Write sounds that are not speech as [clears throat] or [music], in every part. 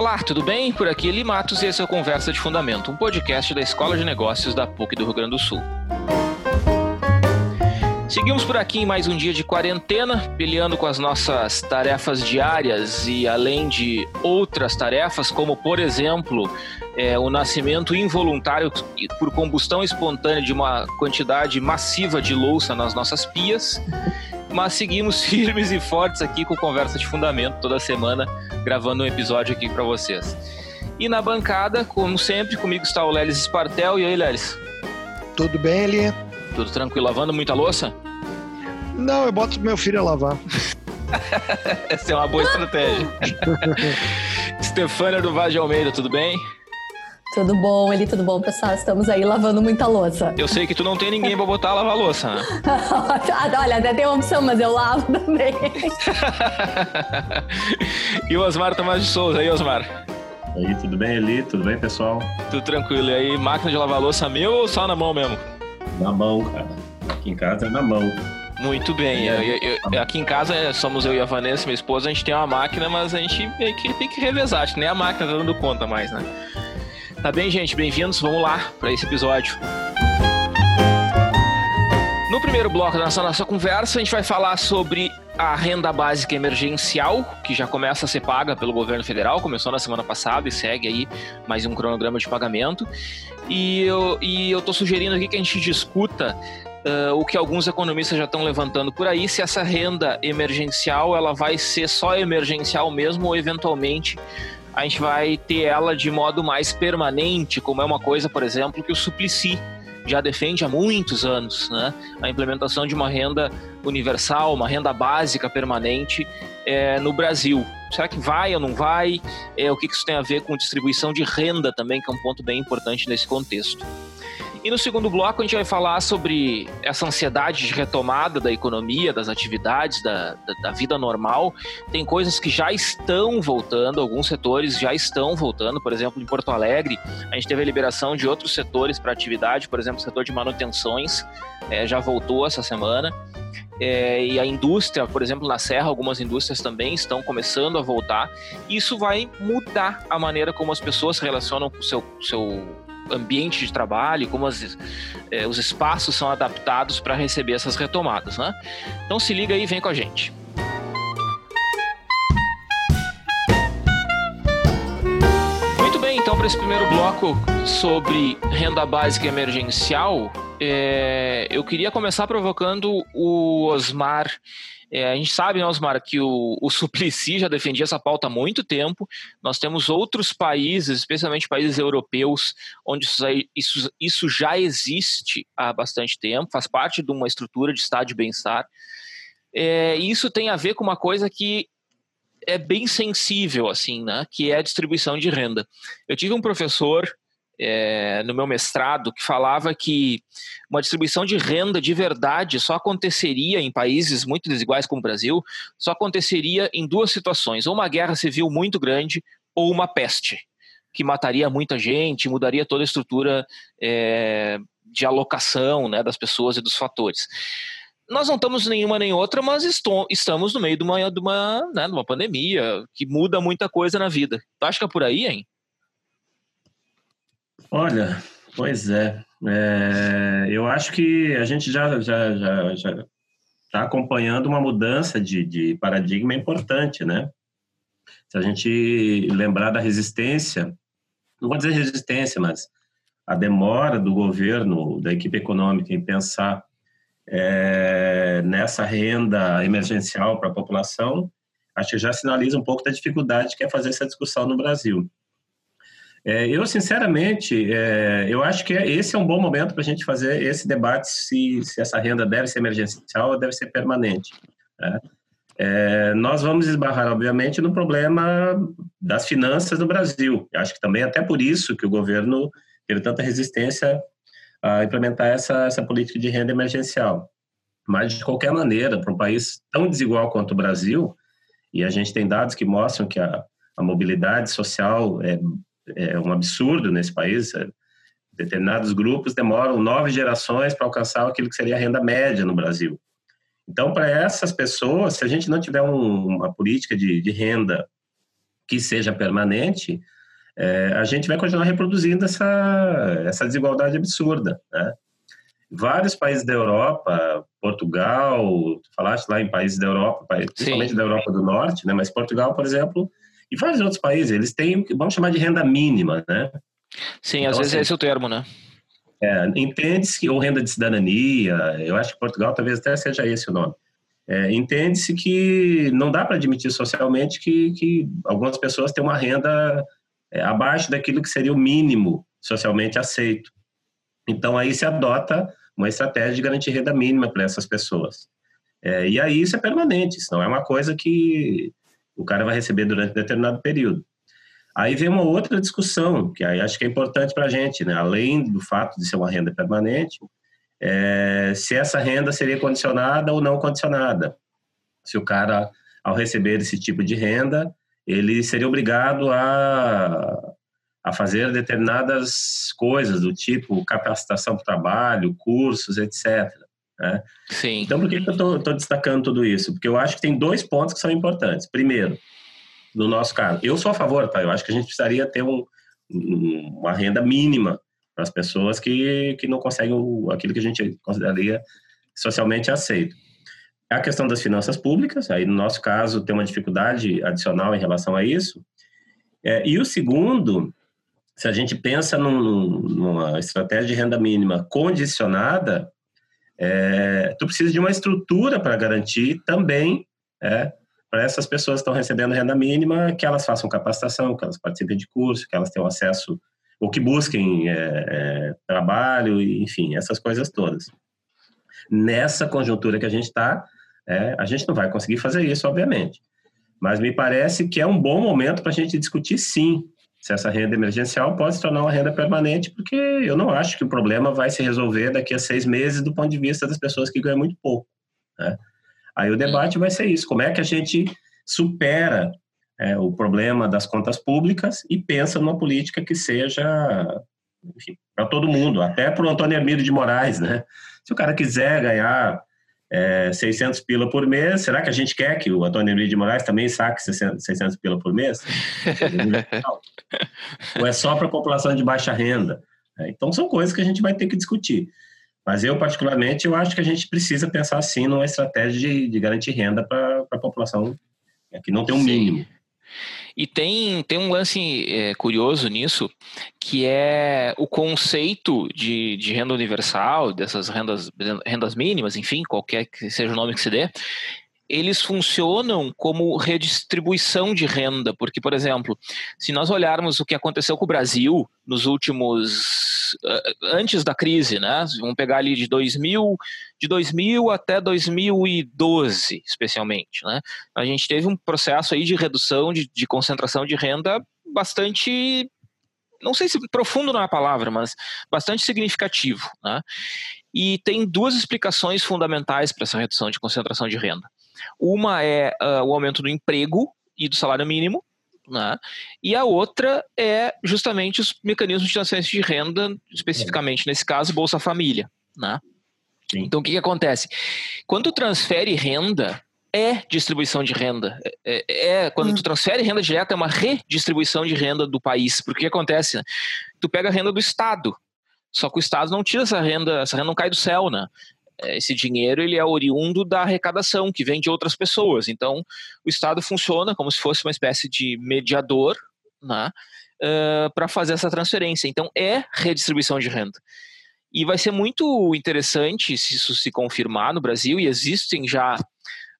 Olá, tudo bem? Por aqui Eli Matos e esse é o Conversa de Fundamento, um podcast da Escola de Negócios da PUC do Rio Grande do Sul. Seguimos por aqui em mais um dia de quarentena, peleando com as nossas tarefas diárias e além de outras tarefas, como por exemplo é, o nascimento involuntário por combustão espontânea de uma quantidade massiva de louça nas nossas pias. Mas seguimos [laughs] firmes e fortes aqui com conversa de fundamento toda semana, gravando um episódio aqui para vocês. E na bancada, como sempre, comigo está o Lelis Espartel. E aí, Lelis? Tudo bem, Eli? Tudo tranquilo? Lavando muita louça? Não, eu boto meu filho a lavar. [laughs] Essa é uma boa estratégia. [laughs] Stefânia do Vaz de Almeida, tudo bem? Tudo bom, Eli, tudo bom, pessoal? Estamos aí lavando muita louça. Eu sei que tu não tem ninguém pra botar a lavar louça, né? [laughs] Olha, até tem uma opção, mas eu lavo também. [laughs] e o Osmar Tomás de Souza, aí, Osmar? Aí, tudo bem, Eli? Tudo bem, pessoal? Tudo tranquilo. E aí, máquina de lavar louça meu ou só na mão mesmo? Na mão, cara. Aqui em casa é na mão. Muito bem. É. Eu, eu, aqui em casa é, somos eu e a Vanessa, minha esposa, a gente tem uma máquina, mas a gente tem que, tem que revezar. Acho que nem a máquina tá dando conta mais, né? Tá bem, gente? Bem-vindos. Vamos lá para esse episódio. No primeiro bloco da nossa, nossa conversa, a gente vai falar sobre a renda básica emergencial, que já começa a ser paga pelo governo federal, começou na semana passada e segue aí mais um cronograma de pagamento. E eu, e eu tô sugerindo aqui que a gente discuta Uh, o que alguns economistas já estão levantando por aí, se essa renda emergencial ela vai ser só emergencial mesmo ou eventualmente a gente vai ter ela de modo mais permanente, como é uma coisa, por exemplo, que o Suplicy já defende há muitos anos, né? A implementação de uma renda universal, uma renda básica permanente é, no Brasil. Será que vai ou não vai? É, o que isso tem a ver com distribuição de renda também, que é um ponto bem importante nesse contexto. E no segundo bloco a gente vai falar sobre essa ansiedade de retomada da economia, das atividades, da, da, da, vida normal. Tem coisas que já estão voltando, alguns setores já estão voltando. Por exemplo, em Porto Alegre, a gente teve a liberação de outros setores para atividade, por exemplo, o setor de manutenções é, já voltou essa semana. É, e a indústria, por exemplo, na Serra, algumas indústrias também estão começando a voltar. Isso vai mudar a maneira como as pessoas se relacionam com o seu, seu ambiente de trabalho, como as, é, os espaços são adaptados para receber essas retomadas. Né? Então se liga aí e vem com a gente. Muito bem, então para esse primeiro bloco sobre renda básica emergencial, é, eu queria começar provocando o Osmar é, a gente sabe, né, Osmar, que o, o Suplicy já defendia essa pauta há muito tempo. Nós temos outros países, especialmente países europeus, onde isso, isso, isso já existe há bastante tempo, faz parte de uma estrutura de estado de bem-estar. É, isso tem a ver com uma coisa que é bem sensível, assim, né? Que é a distribuição de renda. Eu tive um professor é, no meu mestrado que falava que uma distribuição de renda de verdade só aconteceria em países muito desiguais como o Brasil, só aconteceria em duas situações: ou uma guerra civil muito grande ou uma peste que mataria muita gente, mudaria toda a estrutura é, de alocação né, das pessoas e dos fatores. Nós não estamos nenhuma nem outra, mas estou, estamos no meio de uma, de, uma, né, de uma pandemia que muda muita coisa na vida. Tu acha que é por aí, hein? Olha, pois é. é. eu acho que a gente já já já está acompanhando uma mudança de, de paradigma importante, né? Se a gente lembrar da resistência, não vou dizer resistência, mas a demora do governo, da equipe econômica em pensar é, nessa renda emergencial para a população, acho que já sinaliza um pouco da dificuldade que é fazer essa discussão no Brasil. É, eu, sinceramente, é, eu acho que esse é um bom momento para a gente fazer esse debate se, se essa renda deve ser emergencial ou deve ser permanente. Né? É, nós vamos esbarrar, obviamente, no problema das finanças do Brasil. Eu acho que também até por isso que o governo teve tanta resistência a implementar essa, essa política de renda emergencial. Mas, de qualquer maneira, para um país tão desigual quanto o Brasil, e a gente tem dados que mostram que a, a mobilidade social é é um absurdo nesse país. É, determinados grupos demoram nove gerações para alcançar aquilo que seria a renda média no Brasil. Então, para essas pessoas, se a gente não tiver um, uma política de, de, renda que seja permanente, é, a gente vai continuar reproduzindo essa, essa desigualdade absurda. Né? Vários países da Europa, Portugal, tu falaste lá em países da Europa, principalmente Sim. da Europa do Norte, né? mas Portugal, por exemplo, e vários outros países, eles têm, vamos chamar de renda mínima, né? Sim, então, às vezes assim, esse é o termo, né? É, Entende-se que, ou renda de cidadania, eu acho que Portugal talvez até seja esse o nome. É, Entende-se que não dá para admitir socialmente que, que algumas pessoas têm uma renda é, abaixo daquilo que seria o mínimo socialmente aceito. Então, aí se adota uma estratégia de garantir renda mínima para essas pessoas. É, e aí isso é permanente, isso não é uma coisa que o cara vai receber durante determinado período. Aí vem uma outra discussão, que aí acho que é importante para a gente, né? além do fato de ser uma renda permanente, é, se essa renda seria condicionada ou não condicionada. Se o cara, ao receber esse tipo de renda, ele seria obrigado a, a fazer determinadas coisas, do tipo capacitação para o trabalho, cursos, etc. Né? Sim. Então, por que, que eu estou destacando tudo isso? Porque eu acho que tem dois pontos que são importantes. Primeiro, no nosso caso, eu sou a favor, tá? Eu acho que a gente precisaria ter um, uma renda mínima para as pessoas que, que não conseguem aquilo que a gente consideraria socialmente aceito. A questão das finanças públicas, aí no nosso caso tem uma dificuldade adicional em relação a isso. É, e o segundo, se a gente pensa num, numa estratégia de renda mínima condicionada, é, tu precisa de uma estrutura para garantir também é, para essas pessoas que estão recebendo renda mínima que elas façam capacitação, que elas participem de curso, que elas tenham acesso ou que busquem é, é, trabalho, enfim, essas coisas todas. Nessa conjuntura que a gente está, é, a gente não vai conseguir fazer isso, obviamente. Mas me parece que é um bom momento para a gente discutir, sim, se essa renda emergencial pode se tornar uma renda permanente, porque eu não acho que o problema vai se resolver daqui a seis meses do ponto de vista das pessoas que ganham muito pouco. Né? Aí o debate vai ser isso: como é que a gente supera é, o problema das contas públicas e pensa numa política que seja para todo mundo, até para o Antônio Hermílio de Moraes, né? Se o cara quiser ganhar é, 600 pila por mês, será que a gente quer que o Antônio Emílio de Moraes também saque 600 pila por mês? Ou é só para a população de baixa renda? É, então, são coisas que a gente vai ter que discutir. Mas eu, particularmente, eu acho que a gente precisa pensar, assim, numa estratégia de, de garantir renda para a população que não tem um Sim. mínimo. E tem, tem um lance é, curioso nisso, que é o conceito de, de renda universal, dessas rendas, rendas mínimas, enfim, qualquer que seja o nome que se dê, eles funcionam como redistribuição de renda, porque, por exemplo, se nós olharmos o que aconteceu com o Brasil nos últimos antes da crise, né? Vamos pegar ali de 2000, de 2000 até 2012, especialmente, né? A gente teve um processo aí de redução de, de concentração de renda bastante não sei se profundo não é a palavra, mas bastante significativo. Né? E tem duas explicações fundamentais para essa redução de concentração de renda. Uma é uh, o aumento do emprego e do salário mínimo, né? E a outra é justamente os mecanismos de transferência de renda, especificamente nesse caso, Bolsa Família. Né? Então, o que, que acontece? Quando tu transfere renda, é distribuição de renda. É, é, é quando hum. tu transfere renda direta, é uma redistribuição de renda do país. Porque o que acontece? Tu pega a renda do Estado, só que o Estado não tira essa renda, essa renda não cai do céu, né? É, esse dinheiro ele é oriundo da arrecadação que vem de outras pessoas. Então, o Estado funciona como se fosse uma espécie de mediador né, uh, para fazer essa transferência. Então, é redistribuição de renda. E vai ser muito interessante se isso se confirmar no Brasil, e existem já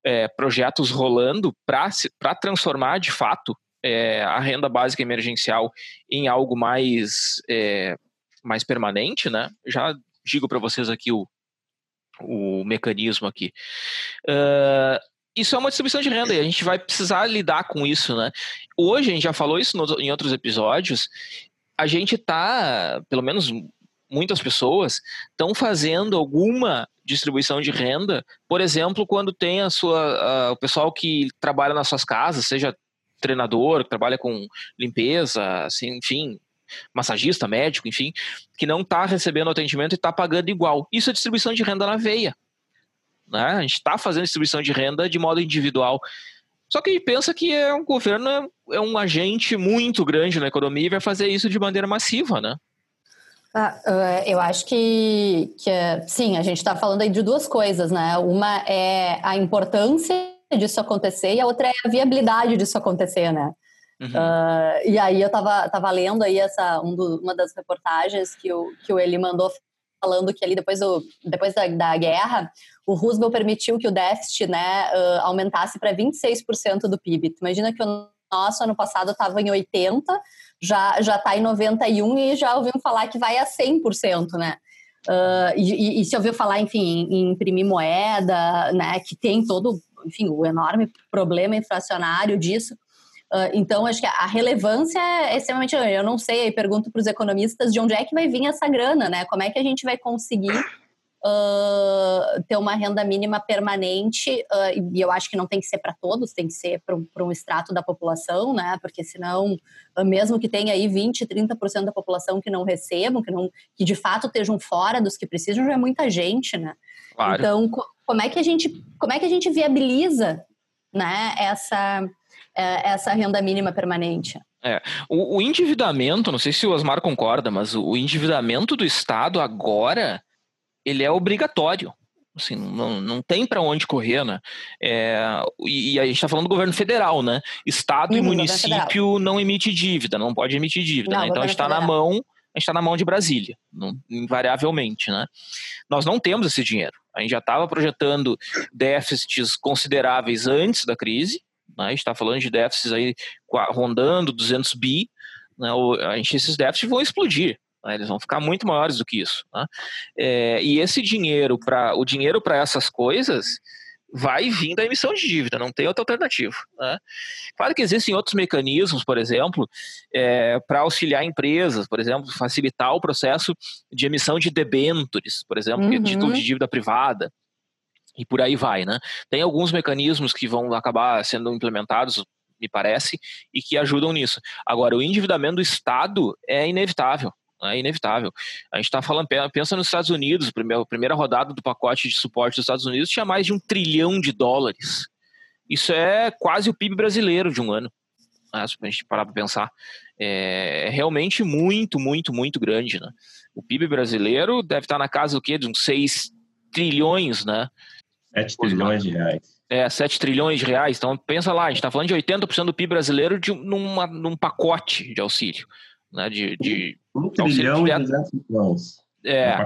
é, projetos rolando para transformar de fato é, a renda básica emergencial em algo mais, é, mais permanente, né? Já digo para vocês aqui o, o mecanismo aqui. Uh, isso é uma distribuição de renda e a gente vai precisar lidar com isso, né? Hoje, a gente já falou isso no, em outros episódios, a gente está, pelo menos muitas pessoas, estão fazendo alguma distribuição de renda, por exemplo, quando tem a sua, a, o pessoal que trabalha nas suas casas, seja treinador, que trabalha com limpeza, assim, enfim, massagista, médico, enfim, que não está recebendo atendimento e está pagando igual. Isso é distribuição de renda na veia. Né? A gente está fazendo distribuição de renda de modo individual. Só que ele pensa que é um governo é um agente muito grande na economia e vai fazer isso de maneira massiva, né? Ah, eu acho que, que sim, a gente está falando aí de duas coisas, né? Uma é a importância disso acontecer e a outra é a viabilidade disso acontecer, né? Uhum. Uh, e aí eu estava tava lendo aí essa, um do, uma das reportagens que o, que o Eli mandou falando que ali depois, do, depois da, da guerra, o Roosevelt permitiu que o déficit né, uh, aumentasse para 26% do PIB. Imagina que o nosso ano passado estava em 80%, já já está em 91 e já ouvimos falar que vai a 100%, né? Uh, e, e, se ouviu falar, enfim, em imprimir moeda, né, que tem todo, enfim, o enorme problema inflacionário disso. Uh, então, acho que a relevância é extremamente. Eu não sei, eu pergunto para os economistas de onde é que vai vir essa grana, né? Como é que a gente vai conseguir uh, ter uma renda mínima permanente, uh, e eu acho que não tem que ser para todos, tem que ser para um, um extrato da população, né? Porque senão, mesmo que tenha aí 20, 30% da população que não recebam, que, não, que de fato estejam fora dos que precisam, já é muita gente, né? Claro. Então, co como é que a gente, como é que a gente viabiliza né, essa, é, essa renda mínima permanente? É, o, o, endividamento, não sei se o Osmar concorda, mas o, o endividamento do Estado agora ele é obrigatório. Assim, não, não tem para onde correr, né? É, e, e, a gente está falando do governo federal, né? Estado uhum, e município não emite dívida, não pode emitir dívida, não, né? Então a gente está na mão, a gente está na mão de Brasília, não, invariavelmente, né? Nós não temos esse dinheiro. A gente já estava projetando déficits consideráveis antes da crise, né? A gente está falando de déficits aí rondando 200 bi, né? A gente, esses déficits vão explodir. Né? Eles vão ficar muito maiores do que isso. Né? É, e esse dinheiro, para o dinheiro para essas coisas, vai vir da emissão de dívida, não tem outra alternativa. Né? Claro que existem outros mecanismos, por exemplo, é, para auxiliar empresas, por exemplo, facilitar o processo de emissão de debentures, por exemplo, uhum. que é título uhum. de dívida privada, e por aí vai. Né? Tem alguns mecanismos que vão acabar sendo implementados me parece, e que ajudam nisso. Agora, o endividamento do Estado é inevitável é inevitável. A gente está falando, pensa nos Estados Unidos, a primeira rodada do pacote de suporte dos Estados Unidos tinha mais de um trilhão de dólares. Isso é quase o PIB brasileiro de um ano. Né, se a gente parar para pensar. É, é realmente muito, muito, muito grande. Né? O PIB brasileiro deve estar na casa do quê? De uns 6 trilhões, né? 7 trilhões de reais. É, 7 trilhões de reais. Então, pensa lá, a gente está falando de 80% do PIB brasileiro de, numa, num pacote de auxílio né, de, de um trilhão e 200 milhões. É.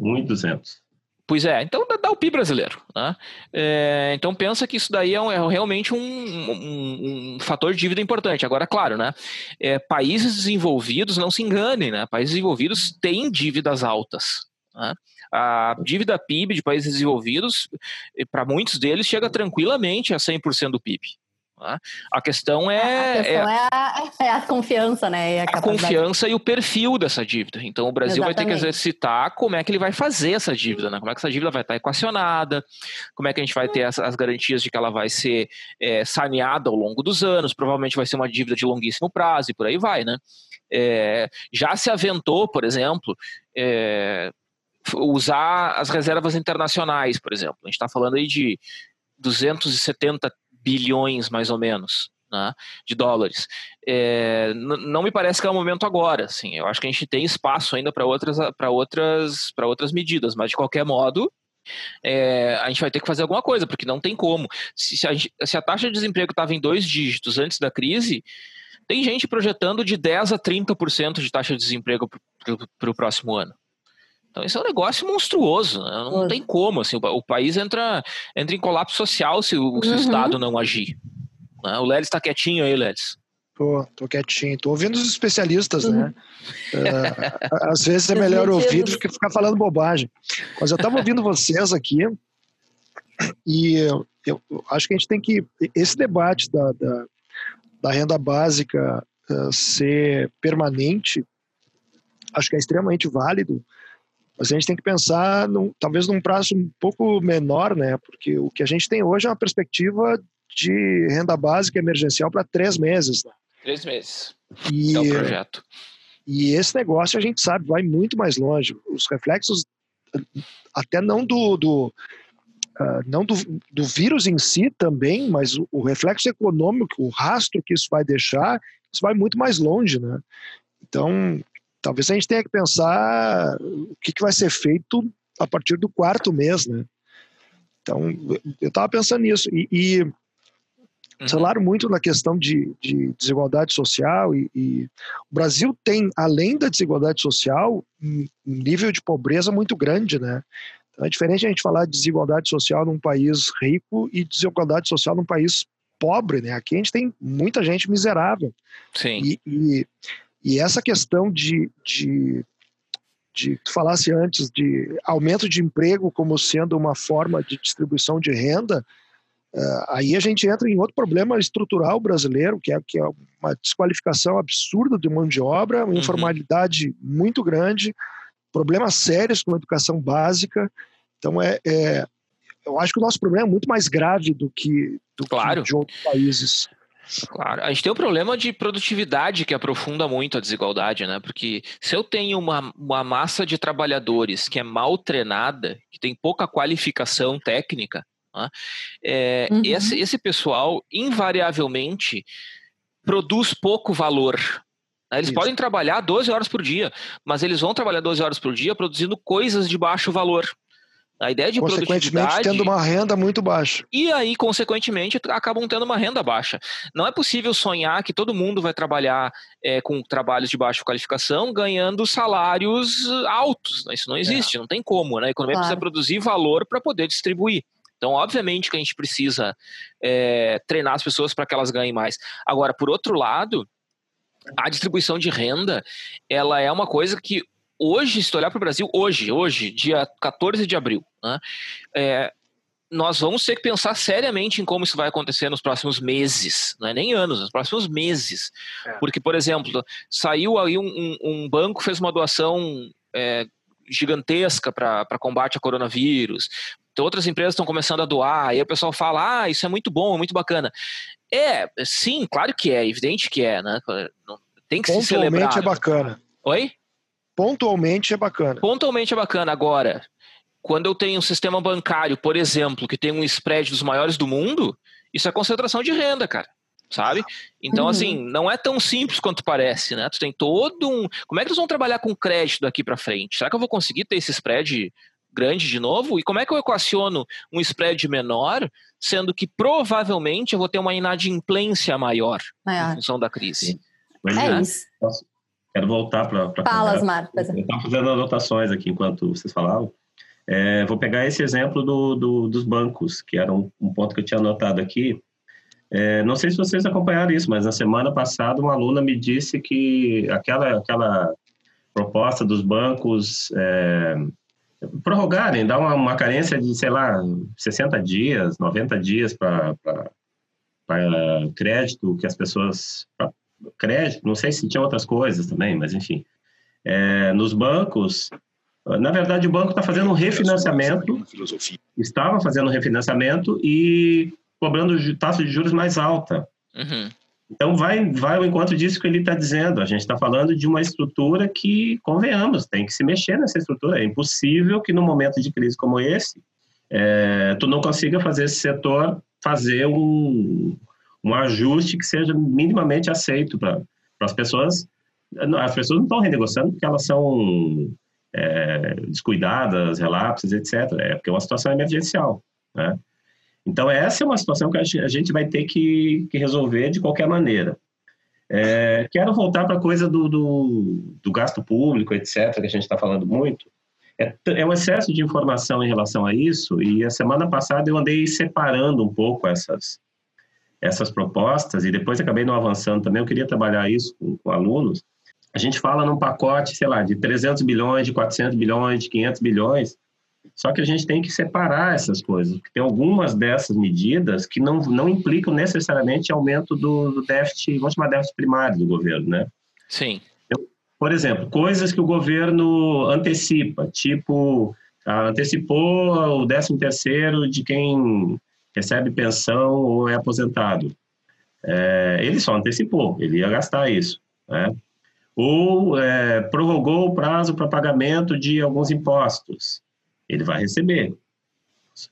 Um e 200. Pois é, então dá, o PIB brasileiro. Né? É, então pensa que isso daí é, um, é realmente um, um, um, fator de dívida importante. Agora, claro, né? É, países desenvolvidos, não se enganem, né? Países desenvolvidos têm dívidas altas. Né? A dívida PIB de países desenvolvidos, para muitos deles, chega tranquilamente a 100% do PIB. Né? A questão é. A questão é, é, a, [laughs] é a, confiança, né? a, a confiança e o perfil dessa dívida. Então o Brasil Exatamente. vai ter que exercitar como é que ele vai fazer essa dívida, né? Como é que essa dívida vai estar equacionada, como é que a gente vai ter as, as garantias de que ela vai ser é, saneada ao longo dos anos, provavelmente vai ser uma dívida de longuíssimo prazo e por aí vai, né? É, já se aventou, por exemplo, é, usar as reservas internacionais, por exemplo. A gente está falando aí de 270 bilhões, mais ou menos, né, de dólares. É, não me parece que é o momento agora. Assim, eu acho que a gente tem espaço ainda para outras, outras, outras medidas, mas de qualquer modo. É, a gente vai ter que fazer alguma coisa, porque não tem como. Se, se, a, se a taxa de desemprego estava em dois dígitos antes da crise, tem gente projetando de 10% a 30% de taxa de desemprego para o próximo ano. Então, isso é um negócio monstruoso, né? não uhum. tem como. Assim, o, o, país entra, entra em colapso social se o, se o uhum. Estado não agir. Né? O Lelis está quietinho aí, Lelis. Tô, tô quietinho, tô ouvindo os especialistas, né? Uhum. Uh, às vezes é melhor ouvir do que ficar falando bobagem. Mas eu estava ouvindo vocês aqui e eu, eu, acho que a gente tem que. Esse debate da, da, da renda básica uh, ser permanente, acho que é extremamente válido mas a gente tem que pensar, num, talvez num prazo um pouco menor, né? Porque o que a gente tem hoje é uma perspectiva de renda básica emergencial para três meses. Né? Três meses. E, é o projeto. E esse negócio a gente sabe vai muito mais longe. Os reflexos, até não do, do uh, não do, do, vírus em si também, mas o, o, reflexo econômico, o rastro que isso vai deixar, isso vai muito mais longe, né? Então, talvez a gente tenha que pensar o que, que vai ser feito a partir do quarto mês, né? Então, eu estava pensando nisso. E, e uhum. falaram muito na questão de, de desigualdade social. E, e, o Brasil tem, além da desigualdade social, um nível de pobreza muito grande, né? Então, é diferente a gente falar de desigualdade social num país rico e desigualdade social num país pobre, né? Aqui a gente tem muita gente miserável. Sim. E, e, e essa questão de, de de tu falasse antes de aumento de emprego como sendo uma forma de distribuição de renda, uh, aí a gente entra em outro problema estrutural brasileiro, que é, que é uma desqualificação absurda de mão de obra, uma uhum. informalidade muito grande, problemas sérios com a educação básica. Então, é, é, eu acho que o nosso problema é muito mais grave do que, do claro. que de outros países. Claro, a gente tem um problema de produtividade que aprofunda muito a desigualdade, né? Porque se eu tenho uma, uma massa de trabalhadores que é mal treinada, que tem pouca qualificação técnica, né? é, uhum. esse, esse pessoal invariavelmente produz pouco valor. Né? Eles Isso. podem trabalhar 12 horas por dia, mas eles vão trabalhar 12 horas por dia produzindo coisas de baixo valor. A ideia de consequentemente, tendo uma renda muito baixa. E aí, consequentemente, acabam tendo uma renda baixa. Não é possível sonhar que todo mundo vai trabalhar é, com trabalhos de baixa qualificação ganhando salários altos. Né? Isso não existe, é. não tem como. Né? A economia claro. precisa produzir valor para poder distribuir. Então, obviamente que a gente precisa é, treinar as pessoas para que elas ganhem mais. Agora, por outro lado, a distribuição de renda, ela é uma coisa que hoje, se olhar para o Brasil, hoje, hoje, dia 14 de abril, né, é, nós vamos ter que pensar seriamente em como isso vai acontecer nos próximos meses, não é nem anos, nos próximos meses. É. Porque, por exemplo, saiu aí um, um, banco, fez uma doação é, gigantesca para combate ao coronavírus. Então, outras empresas estão começando a doar, e aí o pessoal fala: ah, isso é muito bom, é muito bacana. É, sim, claro que é, evidente que é, né? Tem que se celebrar. é bacana. Oi? Pontualmente é bacana. Pontualmente é bacana. Agora, quando eu tenho um sistema bancário, por exemplo, que tem um spread dos maiores do mundo, isso é concentração de renda, cara. Sabe? Então, uhum. assim, não é tão simples quanto parece, né? Tu tem todo um. Como é que eles vão trabalhar com crédito daqui para frente? Será que eu vou conseguir ter esse spread grande de novo? E como é que eu equaciono um spread menor, sendo que provavelmente eu vou ter uma inadimplência maior, maior. em função da crise? É, é isso. Posso, Quero voltar para. Fala, Mar. Eu estava fazendo anotações aqui enquanto vocês falavam. É, vou pegar esse exemplo do, do, dos bancos, que era um, um, ponto que eu tinha anotado aqui. É, não sei se vocês acompanharam isso, mas na semana passada uma aluna me disse que aquela, aquela proposta dos bancos é, prorrogarem, dar uma, uma, carência de, sei lá, 60 dias, 90 dias para crédito que as pessoas, crédito, não sei se tinha outras coisas também, mas enfim. É, nos bancos, na verdade, o banco está fazendo um refinanciamento, estava fazendo um refinanciamento e cobrando taxa de juros mais alta. Uhum. Então, vai, vai ao encontro disso que ele está dizendo. A gente está falando de uma estrutura que, convenhamos, tem que se mexer nessa estrutura. É impossível que, num momento de crise como esse, é, tu não consiga fazer esse setor fazer um, um ajuste que seja minimamente aceito para as pessoas. As pessoas não estão renegociando porque elas são é, descuidadas, relapses, etc. É porque é uma situação emergencial. Né? Então, essa é uma situação que a gente vai ter que, que resolver de qualquer maneira. É, quero voltar para a coisa do, do, do, gasto público, etc., que a gente está falando muito. É, é um excesso de informação em relação a isso, e a semana passada eu andei separando um pouco essas, essas propostas, e depois acabei não avançando também, eu queria trabalhar isso com, com alunos, a gente fala num pacote, sei lá, de 300 bilhões, de 400 bilhões, de 500 bilhões, só que a gente tem que separar essas coisas, porque tem algumas dessas medidas que não, não implicam necessariamente aumento do, do déficit, vamos chamar déficit primário do governo, né? Sim. Então, por exemplo, coisas que o governo antecipa, tipo, ah, antecipou o 13 terceiro de quem recebe pensão ou é aposentado. É, ele só antecipou, ele ia gastar isso. Né? Ou é, prorrogou o prazo para pagamento de alguns impostos. Ele vai receber.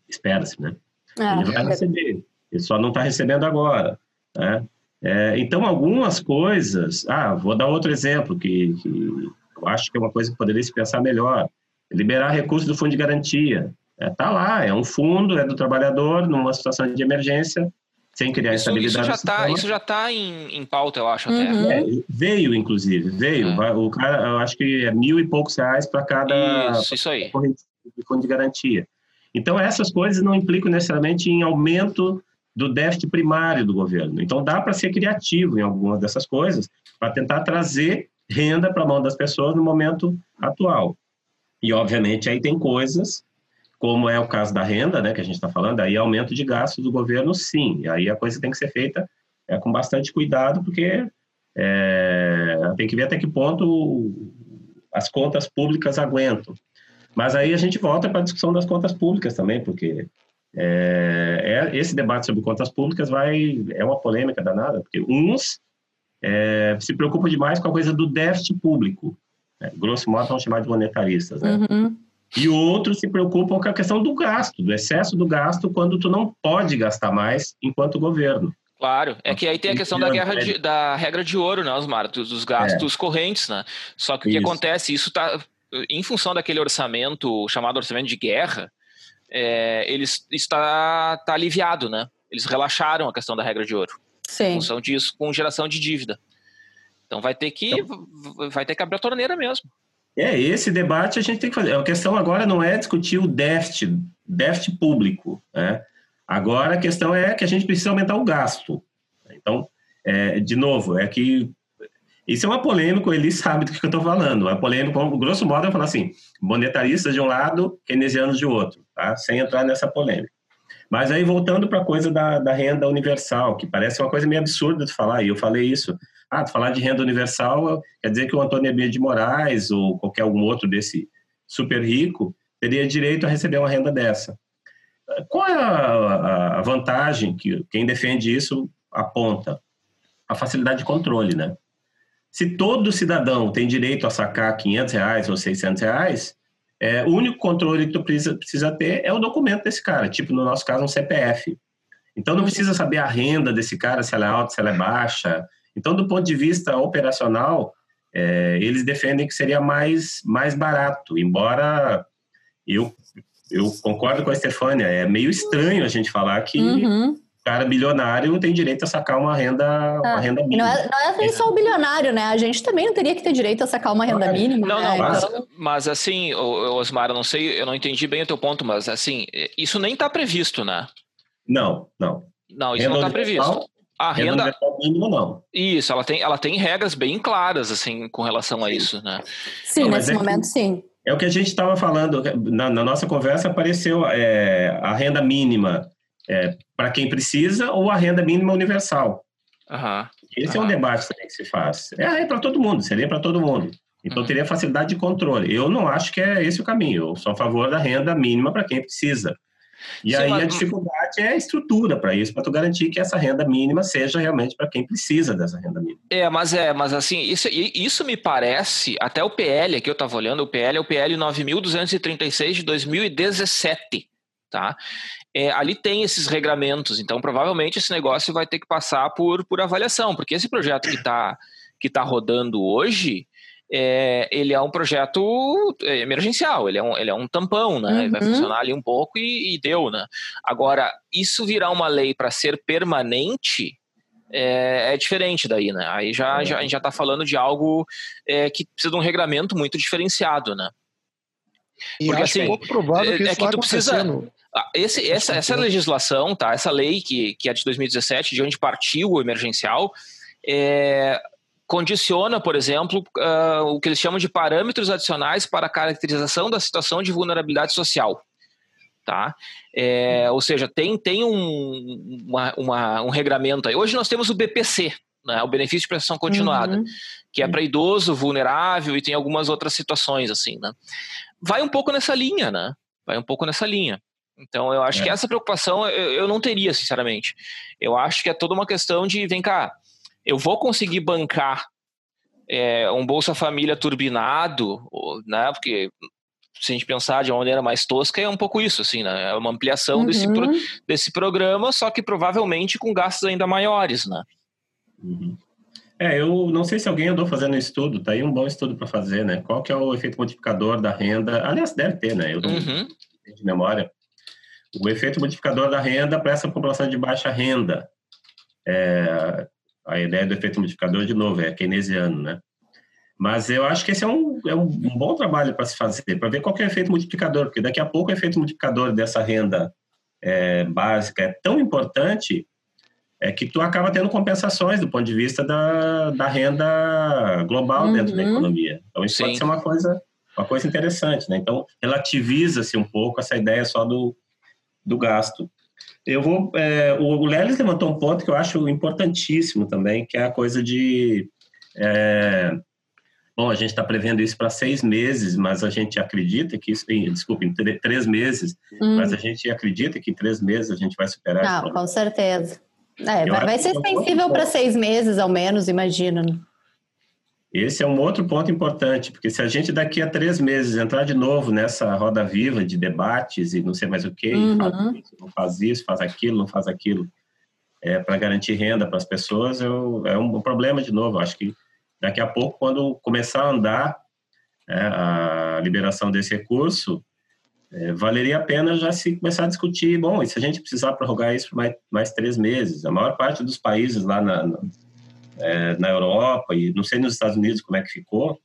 espera-se, né? Ah, ele vai receber, ele só não está recebendo agora, né? É, então, algumas coisas... Ah, vou dar outro exemplo que, que eu acho que é uma coisa que poderia se pensar melhor. Liberar recursos do fundo de garantia. Está é, tá lá, é um fundo, é do trabalhador, numa situação de emergência, sem criar isso, estabilidade. Isso já está isso já tá em, em pauta, eu acho, uhum. até. É, veio, inclusive, veio. É. O cara, eu acho que é mil e poucos reais para cada isso, isso aí. fundo de garantia. Então, essas coisas não implicam necessariamente em aumento do déficit primário do governo. Então, dá para ser criativo em algumas dessas coisas, para tentar trazer renda para a mão das pessoas no momento atual. E, obviamente, aí tem coisas como é o caso da renda, né, que a gente está falando, aí aumento de gastos do governo, sim. Aí a coisa tem que ser feita é, com bastante cuidado, porque é, tem que ver até que ponto as contas públicas aguentam. Mas aí a gente volta para a discussão das contas públicas também, porque é, é, esse debate sobre contas públicas vai é uma polêmica danada, porque uns é, se preocupam demais com a coisa do déficit público. Né? Grosso modo, vão chamar de monetaristas. Né? Uhum. E outros se preocupam com a questão do gasto, do excesso do gasto, quando tu não pode gastar mais enquanto governo. Claro, é que aí tem a questão da, guerra de, da regra de ouro, né, Osmar, dos, dos gastos é. correntes, né? Só que o que isso. acontece, isso está em função daquele orçamento chamado orçamento de guerra, é, ele está tá aliviado, né? Eles relaxaram a questão da regra de ouro. Sim. Em função disso, com geração de dívida. Então vai ter que então, vai ter que abrir a torneira mesmo. É, esse debate a gente tem que fazer. A questão agora não é discutir o déficit, déficit público, né? Agora a questão é que a gente precisa aumentar o gasto. Então, é, de novo, é que isso é uma polêmica, ele [laughs] sabe do que eu estou falando. É polêmico, grosso modo, eu falo assim, monetaristas de um lado, keynesianos de outro, tá? Sem entrar nessa polêmica. Mas aí, voltando para a coisa da, da renda universal, que parece uma coisa meio absurda de falar, e eu falei isso ah, falar de renda universal quer dizer que o Antônio Emílio de Moraes ou qualquer algum outro desse super rico teria direito a receber uma renda dessa. Qual é a, a vantagem que quem defende isso aponta? A facilidade de controle, né? Se todo cidadão tem direito a sacar 500 reais ou 600 reais, é, o único controle que tu precisa, precisa ter é o documento desse cara, tipo no nosso caso um CPF. Então não precisa saber a renda desse cara, se ela é alta, se ela é baixa, então, do ponto de vista operacional, é, eles defendem que seria mais, mais barato, embora eu, eu concordo com a Estefânia, é meio estranho a gente falar que uhum. o cara bilionário tem direito a sacar uma renda, ah, uma renda mínima. Não é, não é nem só o bilionário, né? A gente também não teria que ter direito a sacar uma renda mínima. Não, né? não, mas, então... mas assim, Osmar, eu não sei, eu não entendi bem o teu ponto, mas assim, isso nem está previsto, né? Não, não. Não, isso renda não está previsto. A renda, renda mínima não. Isso, ela tem, ela tem regras bem claras assim com relação a isso, né? Sim, não, nesse é momento que, sim. É o que a gente estava falando na, na, nossa conversa apareceu é, a renda mínima é, para quem precisa ou a renda mínima universal. Uhum. Esse uhum. é um debate também que se faz. É, é para todo mundo, seria para todo mundo. Então uhum. teria facilidade de controle. Eu não acho que é esse o caminho. Eu sou a favor da renda mínima para quem precisa. E Sim, aí mas... a dificuldade é a estrutura para isso, para tu garantir que essa renda mínima seja realmente para quem precisa dessa renda mínima. É, mas é, mas assim, isso, isso me parece, até o PL que eu estava olhando, o PL é o PL 9236 de 2017, tá? É, ali tem esses regramentos, então provavelmente esse negócio vai ter que passar por, por avaliação, porque esse projeto que está que tá rodando hoje, é, ele é um projeto é, emergencial, ele é um, ele é um tampão, né? Uhum. Vai funcionar ali um pouco e, e deu, né? Agora, isso virar uma lei para ser permanente é, é, diferente daí, né? Aí já, já, a gente já está falando de algo é, que precisa de um regramento muito diferenciado, né? E Porque assim, pouco provável que é, é que tu precisa ah, esse, essa, essa legislação, tá? Essa lei que, que é de 2017, de onde partiu o emergencial, é, condiciona, por exemplo, uh, o que eles chamam de parâmetros adicionais para a caracterização da situação de vulnerabilidade social. Tá? É, ou seja, tem, tem um, uma, uma, um regramento aí. Hoje nós temos o BPC, né, o benefício de prestação continuada, uhum. que é para idoso, vulnerável e tem algumas outras situações assim, né? Vai um pouco nessa linha, né? Vai um pouco nessa linha. Então eu acho é. que essa preocupação eu, eu não teria, sinceramente. Eu acho que é toda uma questão de, vem cá, eu vou conseguir bancar é, um Bolsa Família turbinado, né? Porque se a gente pensar de uma maneira mais tosca, é um pouco isso, assim, né? É uma ampliação uhum. desse, pro, desse programa, só que provavelmente com gastos ainda maiores, né? Uhum. É, eu não sei se alguém andou fazendo estudo, tá aí um bom estudo para fazer, né? Qual que é o efeito multiplicador da renda? Aliás, deve ter, né? Eu não uhum. de memória. O efeito multiplicador da renda para essa população de baixa renda. É, a ideia do efeito multiplicador, de novo, é keynesiano, né? Mas eu acho que esse é um, é um bom trabalho para se fazer, para ver qual é o efeito multiplicador, porque daqui a pouco o efeito multiplicador dessa renda é, básica é tão importante é que tu acaba tendo compensações do ponto de vista da, da renda global uhum. dentro da uhum. economia. Então isso Sim. pode ser uma coisa, uma coisa interessante, né? Então relativiza-se um pouco essa ideia só do, do gasto. Eu vou, é, o Lelis levantou um ponto que eu acho importantíssimo também, que é a coisa de é, Bom, a gente está prevendo isso para seis meses, mas a gente acredita que isso, desculpe, em três meses, hum. mas a gente acredita que em três meses a gente vai superar Não, com certeza. É, vai, vai ser sensível para seis meses, ao menos, imagino. Esse é um outro ponto importante, porque se a gente daqui a três meses entrar de novo nessa roda viva de debates e não sei mais o que, uhum. faz isso, não faz isso, faz aquilo, não faz aquilo, é, para garantir renda para as pessoas, eu, é um problema de novo. Eu acho que daqui a pouco, quando começar a andar é, a liberação desse recurso, é, valeria a pena já se começar a discutir, bom, e se a gente precisar prorrogar isso por mais, mais três meses? A maior parte dos países lá na, na, é, na Europa, e não sei nos Estados Unidos como é que ficou,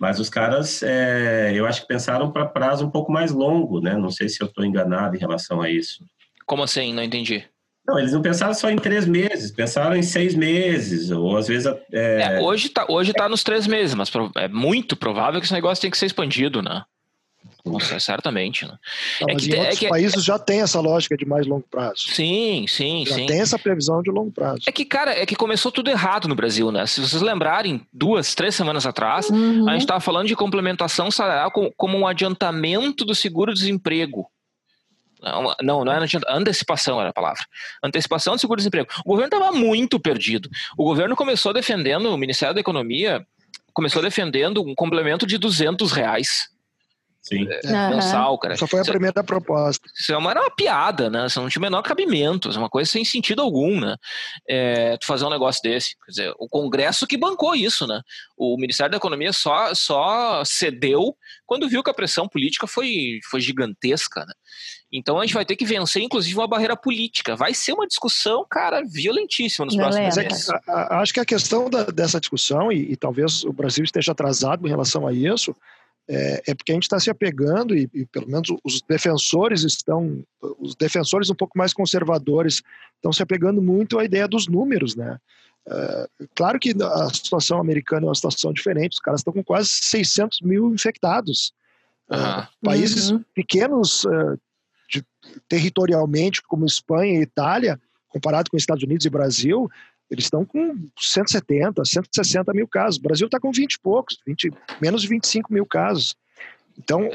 mas os caras, é, eu acho que pensaram para prazo um pouco mais longo, né? Não sei se eu estou enganado em relação a isso. Como assim? Não entendi. Não, eles não pensaram só em três meses, pensaram em seis meses, ou às vezes. É... É, hoje está hoje tá nos três meses, mas é muito provável que esse negócio tenha que ser expandido, né? Nossa, certamente. Né? Não, é que, em outros é que, países já tem essa lógica de mais longo prazo. Sim, sim, já sim. tem essa previsão de longo prazo. É que, cara, é que começou tudo errado no Brasil, né? Se vocês lembrarem, duas, três semanas atrás, uhum. a gente estava falando de complementação salarial como, como um adiantamento do seguro-desemprego. Não, não era antecipação era a palavra. Antecipação do seguro-desemprego. O governo estava muito perdido. O governo começou defendendo, o Ministério da Economia começou defendendo um complemento de 200 reais. Sim. É, mensal, cara. Só foi a primeira proposta. Isso é uma, era uma piada, né? Isso não tinha o menor cabimento, é uma coisa sem sentido algum, né? É, tu fazer um negócio desse. Quer dizer, o Congresso que bancou isso, né? O Ministério da Economia só, só cedeu quando viu que a pressão política foi, foi gigantesca, né? Então a gente vai ter que vencer, inclusive, uma barreira política. Vai ser uma discussão, cara, violentíssima nos próximos meses. É acho que a questão da, dessa discussão, e, e, talvez o Brasil esteja atrasado em relação a isso, é, é porque a gente está se apegando, e, e, pelo menos os defensores estão, os defensores um pouco mais conservadores, estão se apegando muito à ideia dos números, né? É, claro que a situação americana é uma situação diferente, os caras estão com quase 600 mil infectados. Uhum. países uhum. pequenos uh, de, territorialmente, como Espanha e Itália, comparado com Estados Unidos e Brasil, eles estão com 170, 160 mil casos. O Brasil está com 20 e poucos, 20, menos de 25 mil casos. Então,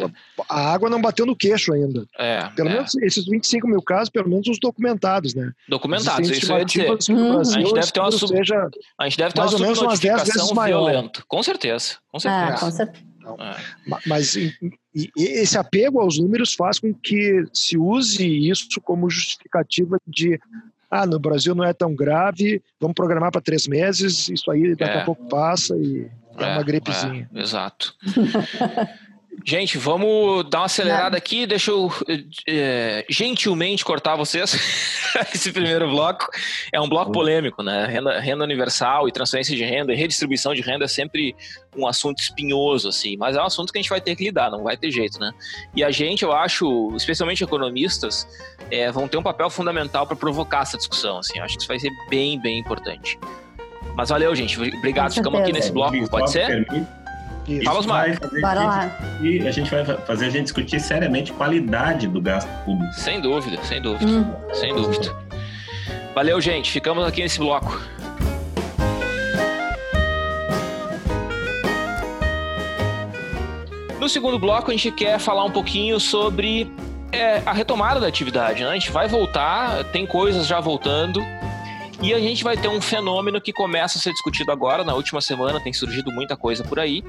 a água não bateu no queixo ainda. É, pelo é. menos esses 25 mil casos, pelo menos os documentados, né? Documentados, isso eu ia dizer. Hum, Brasil, a gente deve ter uma, sub... seja a gente deve ter mais uma ou menos umas 10 vezes maior. Com certeza, com certeza. Ah, com certeza. Então, é. Mas e, e esse apego aos números faz com que se use isso como justificativa de ah, no Brasil não é tão grave, vamos programar para três meses, isso aí daqui é. a pouco passa e é, é uma gripezinha. É, exato. [laughs] Gente, vamos dar uma acelerada aqui. Deixa eu é, gentilmente cortar vocês. [laughs] Esse primeiro bloco é um bloco polêmico, né? Renda, renda, universal e transferência de renda e redistribuição de renda é sempre um assunto espinhoso, assim, mas é um assunto que a gente vai ter que lidar, não vai ter jeito, né? E a gente, eu acho, especialmente economistas, é, vão ter um papel fundamental para provocar essa discussão, assim. Eu acho que isso vai ser bem, bem importante. Mas valeu, gente. Obrigado. Ficamos aqui nesse bloco, pode ser? Isso Fala, Osmar. Bora lá. E a gente vai fazer a gente discutir seriamente qualidade do gasto público. Sem dúvida, sem dúvida. Hum. Sem dúvida. Valeu, gente. Ficamos aqui nesse bloco. No segundo bloco, a gente quer falar um pouquinho sobre é, a retomada da atividade. Né? A gente vai voltar, tem coisas já voltando. E a gente vai ter um fenômeno que começa a ser discutido agora, na última semana tem surgido muita coisa por aí,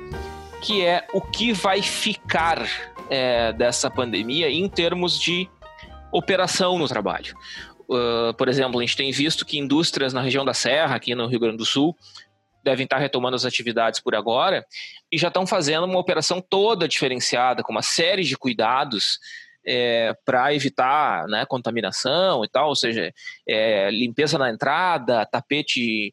que é o que vai ficar é, dessa pandemia em termos de operação no trabalho. Uh, por exemplo, a gente tem visto que indústrias na região da Serra, aqui no Rio Grande do Sul, devem estar retomando as atividades por agora e já estão fazendo uma operação toda diferenciada, com uma série de cuidados é, para evitar né, contaminação e tal, ou seja, é, limpeza na entrada, tapete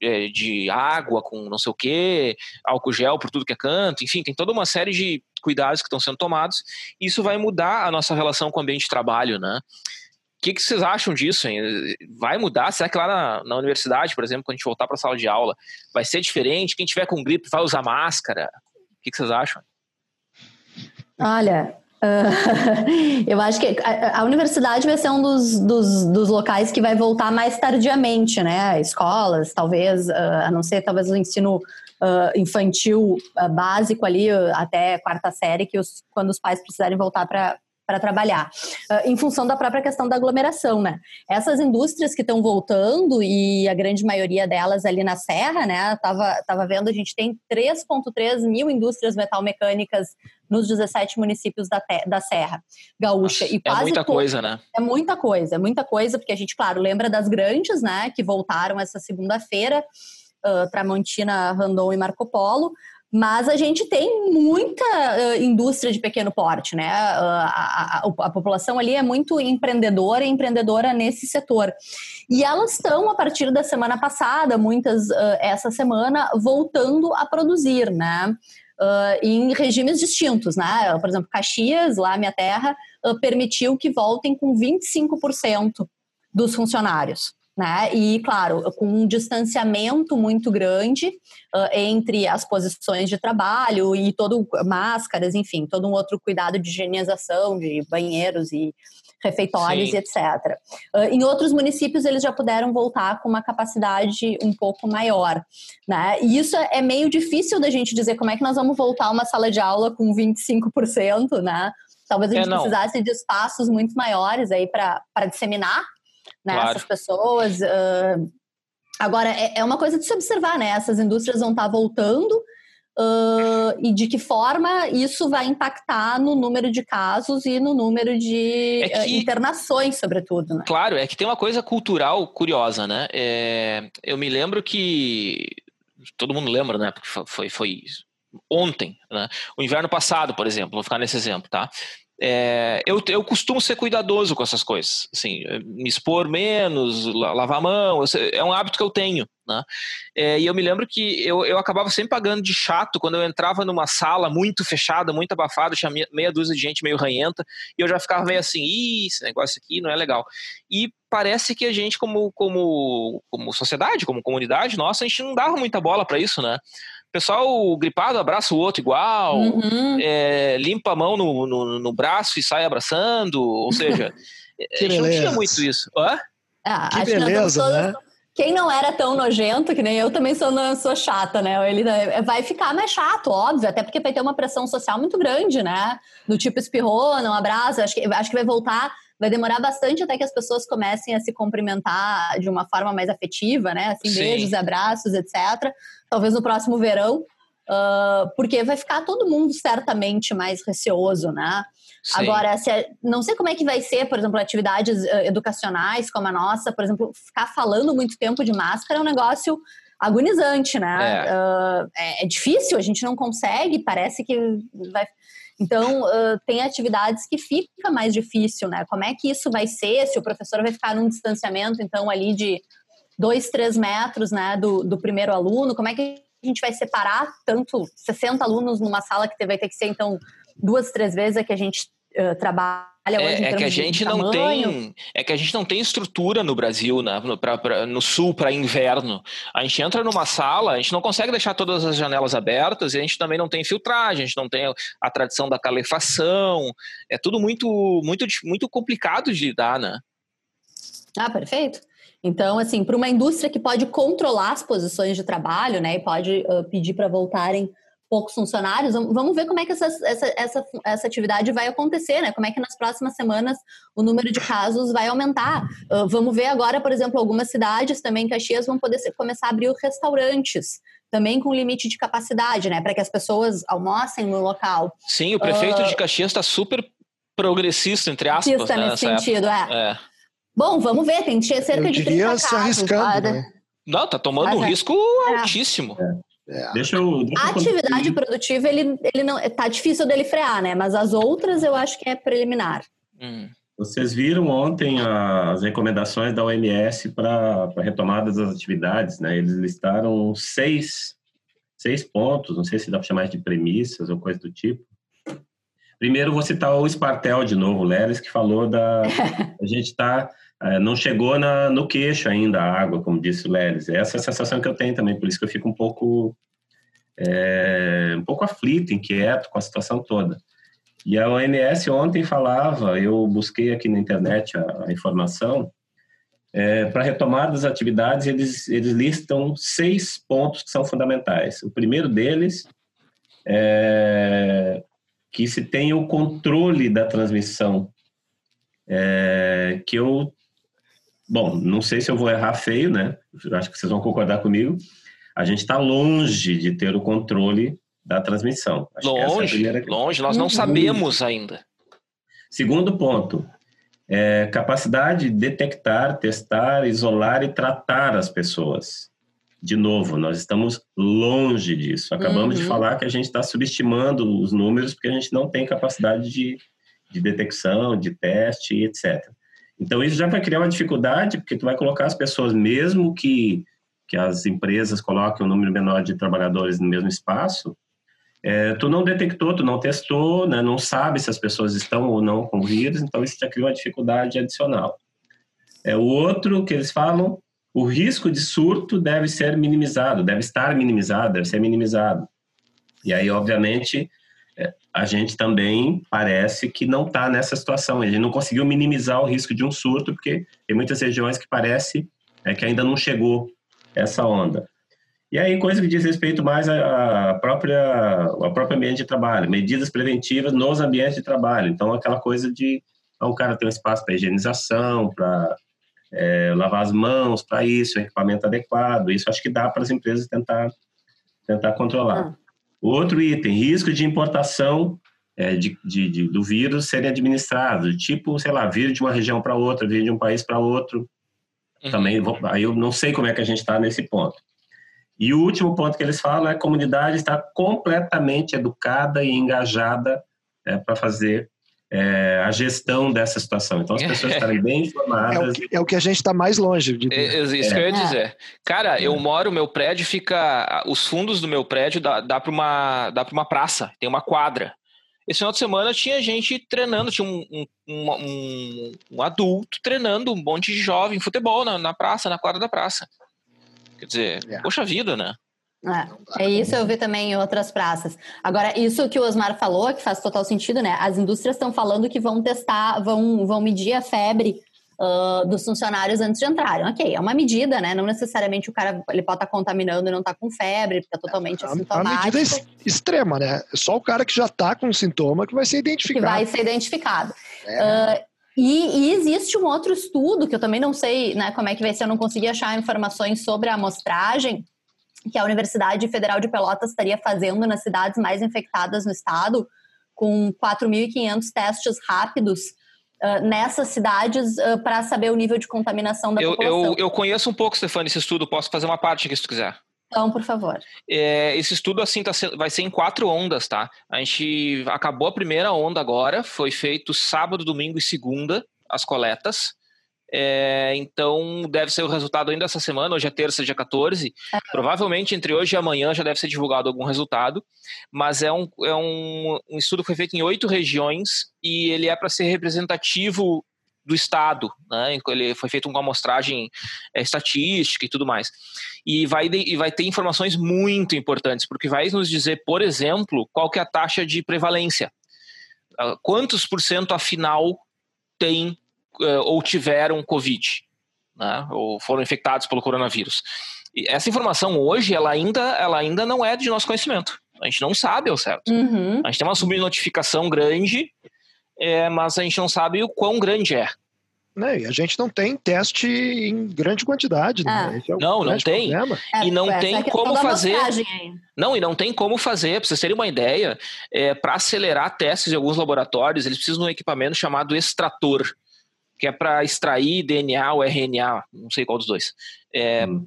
é, de água com não sei o que, álcool gel por tudo que é canto, enfim, tem toda uma série de cuidados que estão sendo tomados. Isso vai mudar a nossa relação com o ambiente de trabalho, né? O que, que, vocês acham disso? Hein? Vai mudar? Será que lá na, na universidade, por exemplo, quando a gente voltar para a sala de aula, vai ser diferente? Quem tiver com gripe vai usar máscara? O que, que vocês acham? Olha, uh, [laughs] eu acho que a, a, universidade vai ser um dos, dos, dos, locais que vai voltar mais tardiamente, né? Escolas, talvez, uh, a não ser talvez o ensino uh, infantil básico ali, até quarta série, que os, quando os pais precisarem voltar para para trabalhar, em função da própria questão da aglomeração, né? Essas indústrias que estão voltando, e a grande maioria delas ali na Serra, né? Tava, tava vendo, a gente tem 3,3 mil indústrias metalmecânicas nos 17 municípios da, da Serra Gaúcha. Nossa, e é muita coisa, né? É muita coisa, é muita coisa, porque a gente, claro, lembra das grandes, né? Que voltaram essa segunda-feira, uh, Tramontina, Randon e Marco Polo, mas a gente tem muita uh, indústria de pequeno porte, né? Uh, a, a, a, população ali é muito empreendedora e empreendedora nesse setor. E elas estão, a partir da semana passada, muitas uh, essa semana, voltando a produzir, né? em regimes distintos, né? Por exemplo, Caxias, lá minha terra, permitiu que voltem com 25% dos funcionários né? E, claro, com um distanciamento muito grande uh, entre as posições de trabalho e todo máscaras, enfim, todo um outro cuidado de higienização de banheiros e refeitórios Sim. e etc. Uh, em outros municípios eles já puderam voltar com uma capacidade um pouco maior, né? E isso é meio difícil da gente dizer como é que nós vamos voltar a uma sala de aula com 25%, né? Talvez a é, gente é, precisasse de espaços muito maiores aí para disseminar né, claro. essas pessoas. Uh, agora, é, é, uma coisa de se observar, né? Essas indústrias vão estar tá voltando uh, e de que forma isso vai impactar no número de casos e no número de é que, internações, sobretudo. Né? Claro, é que tem uma coisa cultural curiosa, né? É, eu me lembro que. Todo mundo lembra, né? Porque foi, foi ontem, né? O inverno passado, por exemplo, vou ficar nesse exemplo, tá? É, eu, eu costumo ser cuidadoso com essas coisas, assim, me expor menos, lavar a mão, é um hábito que eu tenho, né? É, e eu me lembro que eu, eu acabava sempre pagando de chato quando eu entrava numa sala muito fechada, muito abafada, tinha meia dúzia de gente meio ranhenta, e eu já ficava meio assim, Ih, esse negócio aqui não é legal. E parece que a gente, como, como, como sociedade, como comunidade, nossa, a gente não dava muita bola para isso, né? Pessoal gripado abraça o outro igual, uhum. é, limpa a mão no, no, no, braço e sai abraçando, ou seja, [laughs] a gente não tinha muito isso. Hã? Ah, que beleza, né? Quem não era tão nojento, que nem eu também sou, sou chata, né? Ele é, vai ficar mais chato, óbvio, até porque vai ter uma pressão social muito grande, né? Do tipo espirrou, não abraça, acho que, acho que vai voltar vai demorar bastante até que as pessoas comecem a se cumprimentar de uma forma mais afetiva, né? Assim, Sim. beijos, abraços, etc. Talvez no próximo verão, uh, porque vai ficar todo mundo certamente mais receoso, né? Sim. Agora, se é, não sei como é que vai ser, por exemplo, atividades uh, educacionais como a nossa, por exemplo, ficar falando muito tempo de máscara é um negócio agonizante, né? É. Uh, é, é, difícil, a gente não consegue, parece que vai. Então, uh, tem atividades que fica mais difícil, né? Como é que isso vai ser? Se o professor vai ficar num distanciamento, então, ali de dois, três metros, né, do, do primeiro aluno, como é que a gente vai separar tanto 60 alunos numa sala que vai ter que ser, então, duas, três vezes a que a gente uh, trabalha é, é que a gente não tem é que a gente não tem estrutura no Brasil né, no, pra, pra, no sul para inverno. A gente entra numa sala a gente não consegue deixar todas as janelas abertas e a gente também não tem filtragem a gente não tem a tradição da calefação. É tudo muito muito muito complicado de lidar né? Ah perfeito. Então, assim, para uma indústria que pode controlar as posições de trabalho, né, e pode uh, pedir para voltarem poucos funcionários, vamos ver como é que essa, essa, essa, essa atividade vai acontecer, né? Como é que nas próximas semanas o número de casos vai aumentar. Uh, vamos ver agora, por exemplo, algumas cidades também, Caxias, vão poder ser, começar a abrir restaurantes também com limite de capacidade, né? Para que as pessoas almocem no local. Sim, o prefeito uh, de Caxias está super progressista, entre aspas. Progressista né, nesse sentido, é. é. Bom, vamos ver, tem cerca Eu de 30 casos. Se arriscando, né? Não, tá tomando Mas, um é. risco é. altíssimo. É. É. Deixa eu, deixa a atividade produtiva, ele, ele não tá difícil dele frear, né? Mas as outras eu acho que é preliminar. Hum. Vocês viram ontem as recomendações da OMS para a retomada das atividades, né? Eles listaram seis, seis pontos, não sei se dá para chamar de premissas ou coisa do tipo. Primeiro, vou citar o Spartel de novo, o Leles, que falou da. [laughs] a gente tá. É, não chegou na, no queixo ainda a água, como disse o Leles. Essa é a sensação que eu tenho também, por isso que eu fico um pouco. É, um pouco aflito, inquieto com a situação toda. E a OMS ontem falava, eu busquei aqui na internet a, a informação, é, para retomar das atividades, eles, eles listam seis pontos que são fundamentais. O primeiro deles é que se tenha o controle da transmissão, é, que eu Bom, não sei se eu vou errar feio, né? Acho que vocês vão concordar comigo. A gente está longe de ter o controle da transmissão. Acho longe, é longe. Nós não uhum. sabemos ainda. Segundo ponto, é capacidade de detectar, testar, isolar e tratar as pessoas. De novo, nós estamos longe disso. Acabamos uhum. de falar que a gente está subestimando os números porque a gente não tem capacidade de, de detecção, de teste, etc. Então, isso já vai criar uma dificuldade, porque tu vai colocar as pessoas, mesmo que, que as empresas coloquem um número menor de trabalhadores no mesmo espaço, é, tu não detectou, tu não testou, né, não sabe se as pessoas estão ou não com vírus, então isso já cria uma dificuldade adicional. É, o outro que eles falam, o risco de surto deve ser minimizado, deve estar minimizado, deve ser minimizado. E aí, obviamente, a gente também parece que não está nessa situação. Gente não conseguiu minimizar o risco de um surto, porque tem muitas regiões que parece é, que ainda não chegou essa onda. E aí, coisa que diz respeito mais à própria, ao próprio ambiente de trabalho, medidas preventivas nos ambientes de trabalho. Então, aquela coisa de então, o cara ter um espaço para higienização, para é, lavar as mãos, para isso, equipamento adequado. Isso acho que dá para as empresas tentar, tentar controlar. Ah. Outro item, risco de importação é, de, de, de, do vírus serem administrados, tipo, sei lá, vir de uma região para outra, vir de um país para outro. Uhum. Também, vou, aí eu não sei como é que a gente está nesse ponto. E o último ponto que eles falam é a comunidade está completamente educada e engajada é, para fazer é, a gestão dessa situação. Então, as pessoas [laughs] estarem bem informadas. É o que, é o que a gente está mais longe de é, é, isso que eu ia dizer. Cara, eu moro, meu prédio fica. Os fundos do meu prédio dá, dá para uma, dá uma praça, tem uma quadra. Esse final de semana tinha gente treinando, tinha um, um, um, um adulto treinando, um monte de jovem futebol na, na praça, na quadra da praça. Quer dizer, é. poxa vida, né? É, é isso eu vi também em outras praças. Agora, isso que o Osmar falou, que faz total sentido, né? As indústrias estão falando que vão testar, vão, vão medir a febre uh, dos funcionários antes de entrarem. Ok, é uma medida, né? Não necessariamente o cara ele pode estar tá contaminando e não estar tá com febre, está totalmente é, assintomático. É uma medida extrema, né? É só o cara que já está com sintoma que vai ser identificado. Que vai ser identificado. É. Uh, e, e, existe um outro estudo que eu também não sei né, como é que vai ser, eu não consegui achar informações sobre a amostragem, que a Universidade Federal de Pelotas estaria fazendo nas cidades mais infectadas no estado, com 4.500 testes rápidos uh, nessas cidades uh, para saber o nível de contaminação da eu, população. Eu, eu conheço um pouco, Stefano, esse estudo, posso fazer uma parte aqui se tu quiser. Então, por favor. É, esse estudo assim tá, vai ser em quatro ondas, tá? A gente acabou a primeira onda agora, foi feito sábado, domingo e segunda as coletas. É, então, deve ser o resultado ainda essa semana, hoje é terça, dia 14. É. Provavelmente entre hoje e amanhã já deve ser divulgado algum resultado. Mas é um, é um, um estudo que foi feito em oito regiões e ele é para ser representativo do Estado. Né? Ele foi feito com uma amostragem é, estatística e tudo mais. E vai, e vai ter informações muito importantes, porque vai nos dizer, por exemplo, qual que é a taxa de prevalência. Ah, quantos por cento, afinal, tem ou tiveram Covid, né, ou foram infectados pelo coronavírus. E essa informação hoje, ela ainda, ela ainda não é de nosso conhecimento. A gente não sabe ao certo. Uhum. A gente tem uma subnotificação grande, é, mas a gente não sabe o quão grande é. Né? E a gente não tem teste em grande quantidade. Né? É. É não, não tem. É, e não tem como fazer. Não, e não tem como fazer. Para vocês terem uma ideia, é, para acelerar testes em alguns laboratórios, eles precisam de um equipamento chamado extrator, que é para extrair DNA ou RNA, não sei qual dos dois. É, hum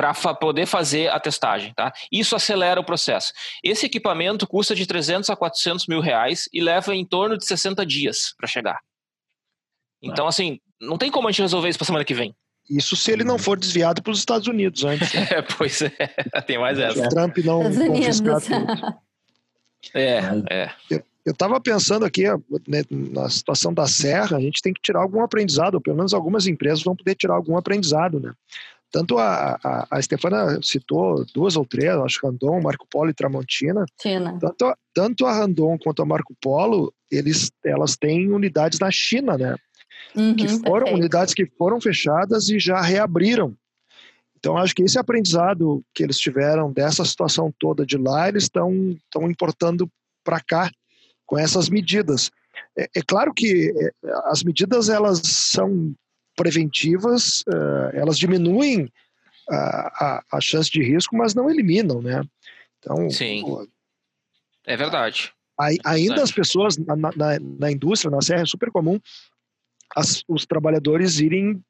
para fa poder fazer a testagem. Tá? Isso acelera o processo. Esse equipamento custa de 300 a 400 mil reais e leva em torno de 60 dias para chegar. Então, assim, não tem como a gente resolver isso para semana que vem. Isso se ele não for desviado para os Estados Unidos antes. [laughs] É, pois é, [laughs] tem mais essa. O Trump não confiscar É, é. Eu estava pensando aqui né, na situação da Serra, a gente tem que tirar algum aprendizado, ou pelo menos algumas empresas vão poder tirar algum aprendizado, né? Tanto a, a, a Stefana citou duas ou três, acho que Randon, Marco Polo e Tramontina. China. Tanto, tanto a Randon quanto a Marco Polo, eles, elas têm unidades na China, né? Uhum, que foram perfeito. unidades que foram fechadas e já reabriram. Então, acho que esse aprendizado que eles tiveram dessa situação toda de lá, eles estão importando para cá com essas medidas. É, é, claro que é, as medidas elas são preventivas, uh, elas diminuem a, a, a, chance de risco, mas não eliminam, né? Então, Sim. Pô, é verdade. ainda verdade. as pessoas na, na, na, indústria, na serra, é super comum as, os trabalhadores irem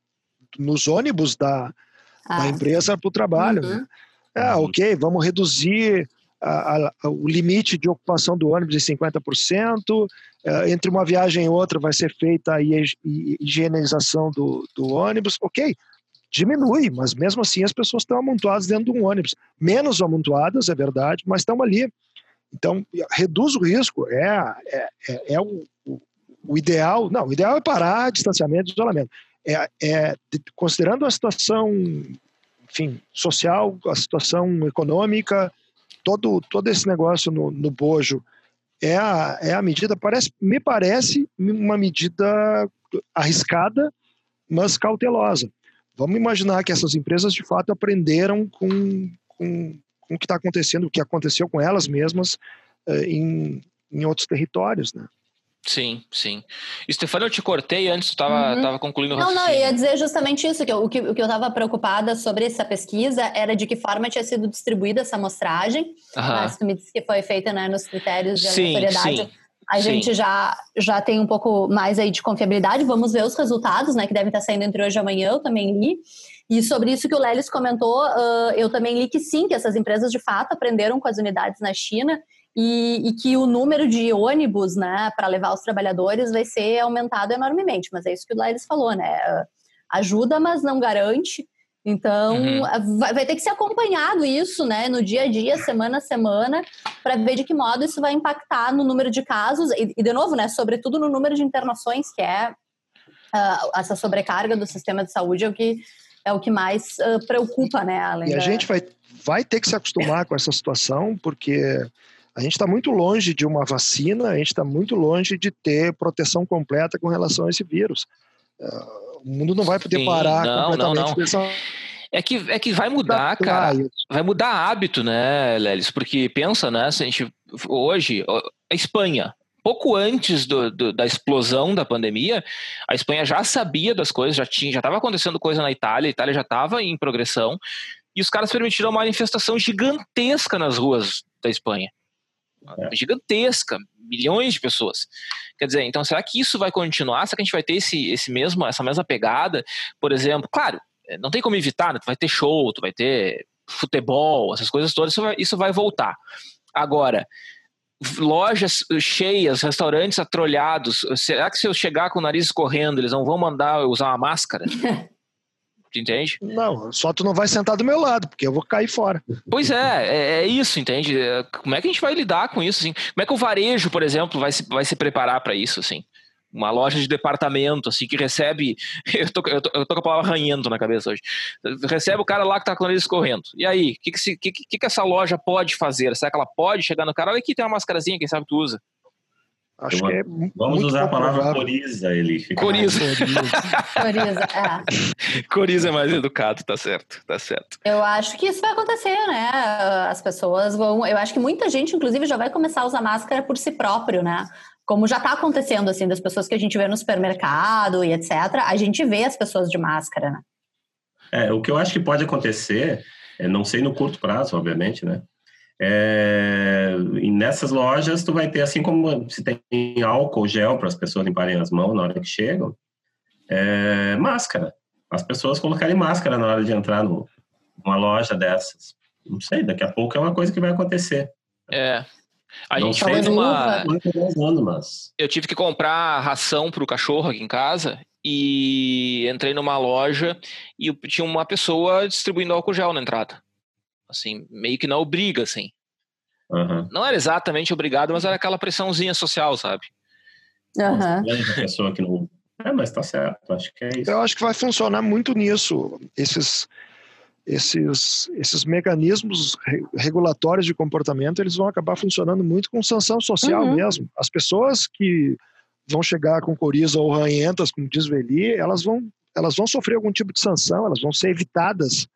nos ônibus da, ah. da empresa para o trabalho. Uhum. Né? Ah, ok, vamos reduzir a, a, o limite de ocupação do ônibus em 50%, é, entre uma viagem e outra vai ser feita a higienização do, do ônibus, ok, diminui, mas mesmo assim as pessoas estão amontoadas dentro de um ônibus. Menos amontoadas, é verdade, mas estão ali. Então, reduz o risco, é, é, é, é o, o, ideal, não, o ideal é parar distanciamento e isolamento. É, é, considerando a situação, enfim, social, a situação econômica, todo, todo esse negócio no, no bojo é a, é a medida, parece, me parece uma medida arriscada, mas cautelosa. Vamos imaginar que essas empresas de fato aprenderam com, com, com o que está acontecendo, o que aconteceu com elas mesmas eh, em, em outros territórios, né? Sim, sim. Stefano, eu te cortei antes, tu estava uhum. concluindo o Não, não, eu ia dizer justamente isso, que eu, o, que, o que eu estava preocupada sobre essa pesquisa era de que forma tinha sido distribuída essa amostragem. Uhum. Mas tu me disse que foi feita né, nos critérios de sim, aleatoriedade. Sim. A sim. gente já, já tem um pouco mais aí de confiabilidade. Vamos ver os resultados, né? Que devem estar saindo entre hoje e amanhã, eu também li. E sobre isso que o Lelis comentou, uh, eu também li que sim, que essas empresas de fato aprenderam com as unidades na China e, e, que o número de ônibus, né, para levar os trabalhadores vai ser aumentado enormemente. Mas é isso que o Lailes falou, né? Ajuda, mas não garante. Então, uhum. vai, vai, ter que ser acompanhado isso, né, no dia a dia, semana a semana, para ver de que modo isso vai impactar no número de casos e, e de novo, né, sobretudo no número de internações, que é uh, essa sobrecarga do sistema de saúde é o que é o que mais uh, preocupa, né, além E a da... gente vai vai ter que se acostumar com essa situação, porque a gente está muito longe de uma vacina, a gente está muito longe de ter proteção completa com relação a esse vírus. Uh, o mundo não vai poder Sim, não, completamente. Não, não. É que, é que vai mudar, cara. Vai mudar hábito, né, Lelis? Porque pensa, né? Se a gente, hoje, a Espanha, pouco antes do, do, da explosão da pandemia, a Espanha já sabia das coisas, já tinha, já estava acontecendo coisa na Itália, a Itália já estava em progressão, e os caras permitiram uma manifestação gigantesca nas ruas da Espanha. É. Gigantesca, milhões de pessoas. Quer dizer, então será que isso vai continuar? Será que a gente vai ter esse, esse mesmo, essa mesma pegada? Por exemplo, claro, eh, não tem como evitar, né? tu vai ter show, tu vai ter futebol, essas coisas todas, isso vai, isso vai voltar. Agora, lojas cheias, restaurantes atrolhados, será que se eu chegar com o nariz correndo, eles não vão mandar eu usar uma máscara? [laughs] entende? Não, só tu não vai sentar do meu lado, porque eu vou cair fora. Pois é, é, é, isso, entende? Como é que a gente vai lidar com isso, assim? Como é que o varejo, por exemplo, vai se, vai se preparar para isso, assim? Uma loja de departamento, assim, que recebe. [laughs] Eu tô, eu tô, eu tô com a palavra ranhento na cabeça hoje. Recebe o cara lá que tá com o nariz escorrendo. E aí, o que que, que, que, que essa loja pode fazer? Será que ela pode chegar no cara? Olha aqui, tem uma mascarazinha, quem sabe tu usa. Acho que é Vamos usar a palavra coriza, ele. Coriza. [laughs] Coriza, é. [laughs] Coriza é mais educado, tá certo, tá certo. Eu acho que isso vai acontecer, né? As pessoas vão. Eu acho que muita gente, inclusive, já vai começar a usar máscara por si próprio, né? Como já está acontecendo, assim, das pessoas que a gente vê no supermercado e etc., a gente vê as pessoas de máscara, né? É, o que eu acho que pode acontecer, não sei no curto prazo, obviamente, né? É, e nessas lojas tu vai ter assim como se tem álcool gel para as pessoas limparem as mãos na hora que chegam, é, máscara. As pessoas colocarem máscara na hora de entrar no, numa loja dessas. Não sei, daqui a pouco é uma coisa que vai acontecer. É. A Não gente fez uma. Mas... Eu tive que comprar ração para o cachorro aqui em casa e entrei numa loja e tinha uma pessoa distribuindo álcool gel na entrada assim, meio que não obriga, assim. Uhum. Não era exatamente obrigado, mas era aquela pressãozinha social, sabe? Uhum. pessoa que não... É, mas tá certo, acho que é isso. Eu acho que vai funcionar muito nisso, esses, esses, esses mecanismos regulatórios de comportamento, eles vão acabar funcionando muito com sanção social uhum. mesmo. As pessoas que vão chegar com coriza ou ranhentas, como diz Veli, elas vão, elas vão sofrer algum tipo de sanção, elas vão ser evitadas.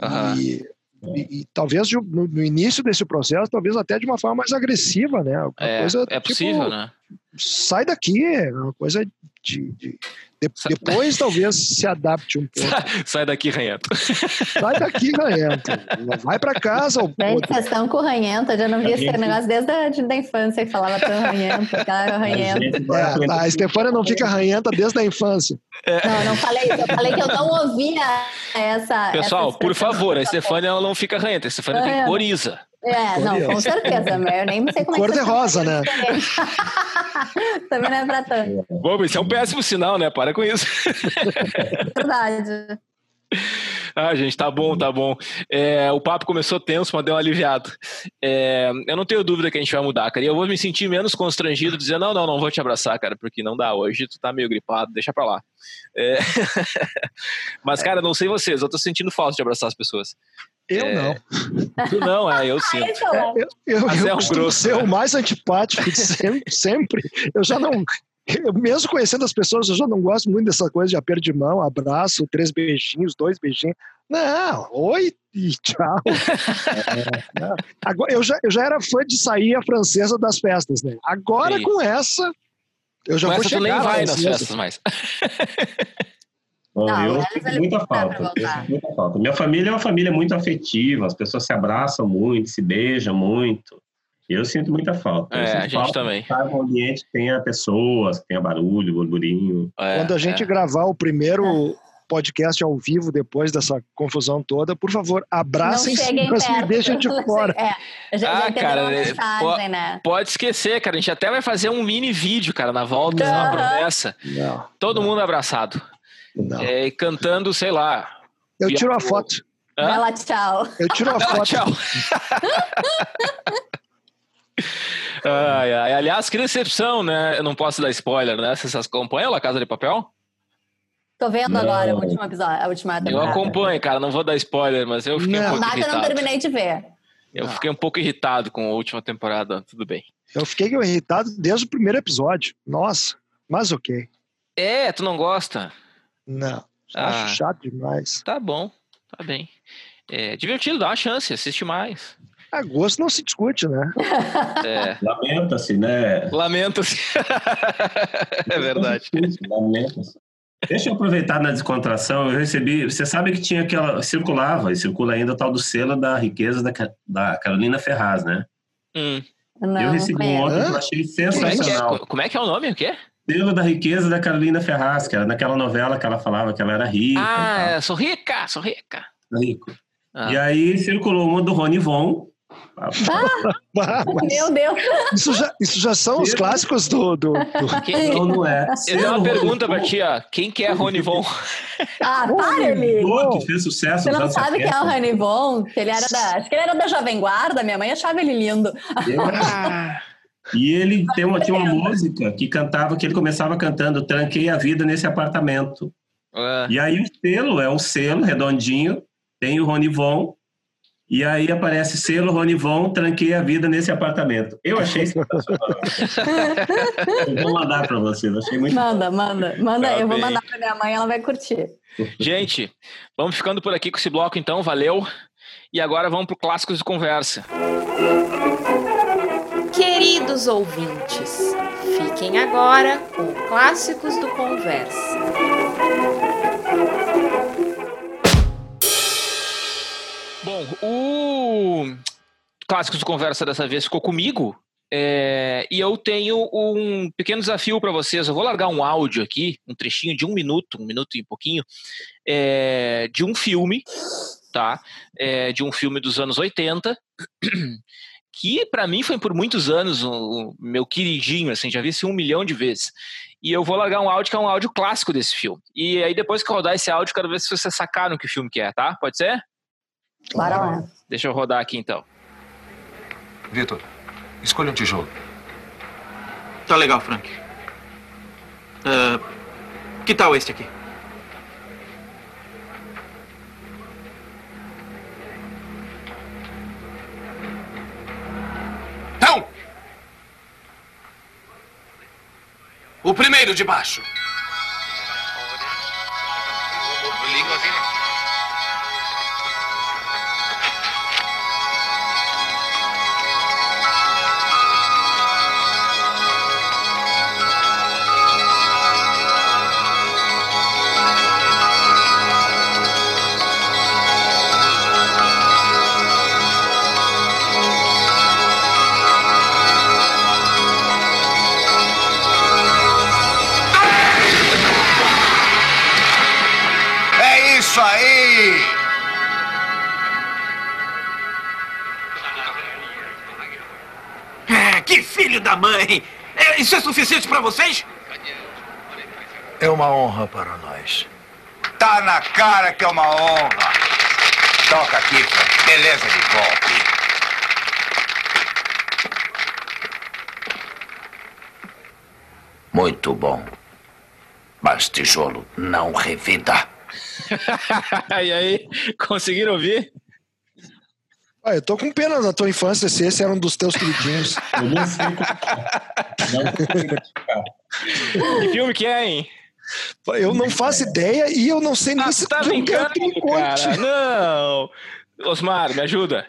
Uhum. E e, e, talvez no, no, início desse processo, talvez até de uma forma mais agressiva, né? É, coisa, é possível, tipo, né? Sai daqui, é uma coisa de, de, de depois talvez [laughs] se adapte um pouco. Sai daqui, Ranhento. [laughs] Sai daqui, Ranhento. Vai para casa. Tem questão com o Ranhento, eu já não vi esse negócio desde a da infância que falava tão Ranhento, cara, Ranhento. É, a Estefânia não fica ranhenta desde a infância. É. Não, não falei isso. Eu falei que eu não ouvia essa. Pessoal, essa por favor, a Estefânia ela não fica ranhenta, a Estefânia tem coriza. É, não, com certeza, mas eu nem sei como Cor é que de rosa, né? [laughs] Também não é pra tanto. Bom, isso é um péssimo sinal, né? Para com isso. [laughs] Verdade. Ah, gente, tá bom, tá bom. É, o papo começou tenso, mas deu um aliviado. É, eu não tenho dúvida que a gente vai mudar, cara. E eu vou me sentir menos constrangido dizendo, não, não, não vou te abraçar, cara, porque não dá. Hoje tu tá meio gripado, deixa pra lá. É... [laughs] mas, cara, não sei vocês, eu tô sentindo falta de abraçar as pessoas. Eu é... não. Tu não, é, eu sinto. É, eu eu, eu é costumo grosso, ser né? o mais antipático de sempre, [laughs] sempre. Eu já não. eu mesmo conhecendo as pessoas, eu já não gosto muito dessa coisa de aperto de mão, abraço, três beijinhos, dois beijinhos. Não, oi e tchau. [laughs] É. Agora, eu, já, eu já era fã de sair a francesa das festas, né? Agora Sim. com essa, eu já Com vou essa tu chegar nem na vai nas festas mais. [laughs] Bom, Não, eu sinto muita falta. Eu voltar. sinto muita falta. Minha família é uma família muito afetiva, as pessoas se abraçam muito, se beijam muito. Eu sinto muita falta. É, sinto a gente falta também. estar num ambiente que tenha pessoas, que tenha barulho, burburinho. É, Quando a gente é. gravar o primeiro podcast ao vivo depois dessa confusão toda, por favor, abracem não me perto. deixem de [laughs] fora. É, já, Ah, já cara, é, mensagem, né? Pode esquecer, cara. A gente até vai fazer um mini vídeo, cara, na volta, é uma Aham. promessa. Não, Todo mundo abraçado. É, e cantando, sei lá. Eu tiro a foto. Hã? Vai lá, tchau. Eu tiro a Ah, foto. tchau. [laughs] ai, ai. Aliás, que decepção, né? Eu não posso dar spoiler, né? Vocês acompanham La Casa de Papel? Tô vendo Não. agora o último episódio, a última Eu temporada. acompanho, cara. Não vou dar spoiler, mas eu fiquei um Não. pouco Nada, eu não irritado. terminei de ver. Eu Não. fiquei um pouco irritado com a última temporada. Tudo bem. Eu fiquei irritado desde o primeiro episódio. Nossa, mas ok. É, tu não gosta? Não, Ah. acho chato demais. Tá bom, tá bem. É divertido, dá uma chance, assiste mais. A gosto não se discute, né? É, [laughs] Lamenta-se, né? lamento-se. [laughs] é verdade. Lamenta-se. Deixa eu aproveitar na descontração. Eu recebi. Você sabe que tinha aquela. Circulava, e circula ainda o tal do selo da riqueza da, da Carolina Ferraz, né? Hum. Não, eu recebi um ontem que eu achei Como, é que é, sensacional. como é que é o nome? O quê? Selo da riqueza da Carolina Ferraz, que era naquela novela que ela falava que ela era rica. Ah, é, sou rica, sou rica. e rico. Ah. E aí circulou uma do Rony Von. Ah, [laughs] Meu Deus. isso, já, isso já são os clássicos do. do, do- Quem- Não, não é. Eu tenho uma pergunta Rony pra ti, ó. Quem que é Rony Von? [laughs] Ah, para. Von, que fez sucesso Você não sabe quem é o 70. Honey Bon? Que ele era da. Acho que ele era da Jovem Guarda, minha mãe achava ele lindo. [laughs] E ele tem uma, tinha uma música que cantava, que ele começava cantando Tranquei a vida nesse apartamento. Ah, E aí o selo é um selo redondinho, tem o Rony Von, E aí aparece selo Ronivon, tranquei a vida nesse apartamento. Eu achei sensacional. [laughs] eu vou mandar para vocês, achei muito Manda, manda, manda. Tá eu bem. vou mandar para minha mãe, ela vai curtir. Gente, vamos ficando por aqui com esse bloco então, valeu. E agora vamos para o Clássicos de Conversa. Queridos ouvintes, fiquem agora com Clássicos do Conversa. Bom, o Clássicos de Conversa dessa vez ficou comigo. É, e eu tenho um pequeno desafio para vocês. Eu vou largar um áudio aqui, um trechinho de um minuto, um minuto e um pouquinho, é, de um filme, tá? É, de um filme dos anos 80, que para mim foi por muitos anos o meu queridinho, assim, já vi esse um milhão de vezes. E eu vou largar um áudio que é um áudio clássico desse filme. E aí depois que eu rodar esse áudio, quero ver se vocês sacaram que filme que é, tá? Pode ser? Bora lá. Deixa eu rodar aqui então. Vitor, escolha um tijolo. Tá legal, Frank. Uh, que tal este aqui? Não! O primeiro de baixo. Mãe. É, isso é suficiente para vocês? É uma honra para nós. Tá na cara que é uma honra. Toca aqui, Beleza de golpe. Muito bom. Mas tijolo não revida. [laughs] e aí, conseguiram ouvir? Ah, eu tô com pena da tua infância se esse era um dos teus queridinhos. [laughs] eu não sei como Que filme que é, hein? Eu não faço ideia e eu não sei nem ah, se tá brincando, me conte. Cara, não! Osmar, me ajuda.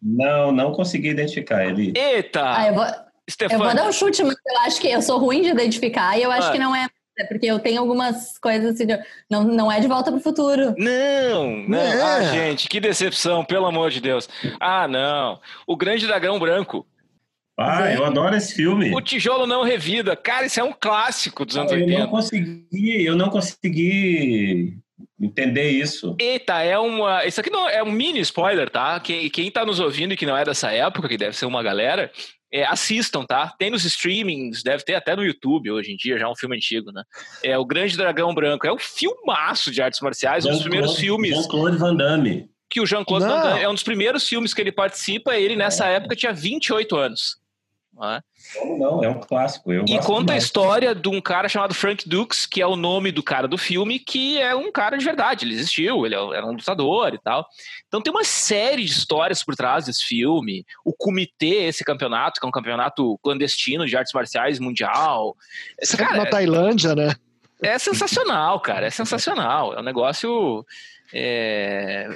Não, não consegui identificar ele. Eita! Ah, eu, vou, eu vou dar um chute, mas eu acho que eu sou ruim de identificar e eu acho ah. que não é é porque eu tenho algumas coisas assim, de, não, não é de volta para o futuro. Não, não. É. Ah, gente, que decepção, pelo amor de Deus. Ah, não. O Grande Dragão Branco. Ah, eu adoro esse filme. O Tijolo Não Revida. Cara, isso é um clássico dos anos eu 80. Eu não consegui, eu não consegui entender isso. Eita, é uma. Isso aqui não é um mini spoiler, tá? Quem, quem tá nos ouvindo e que não é dessa época, que deve ser uma galera, é, assistam, tá? Tem nos streamings, deve ter até no YouTube hoje em dia, já é um filme antigo, né? É O Grande Dragão Branco. É um filmaço de artes marciais, um dos primeiros filmes. Jean-Claude Van Damme. Que o Jean-Claude Van Damme é um dos primeiros filmes que ele participa. Ele, nessa é. época, tinha 28 anos. Não é? Como não? É um clássico. Eu e conta demais. a história de um cara chamado Frank Dukes, que é o nome do cara do filme, que é um cara de verdade. Ele existiu, ele é era um lutador e tal. Então tem uma série de histórias por trás desse filme. O comitê, esse campeonato, que é um campeonato clandestino de artes marciais mundial. Esse cara, na Tailândia, né? É sensacional, cara. É sensacional. É um negócio é,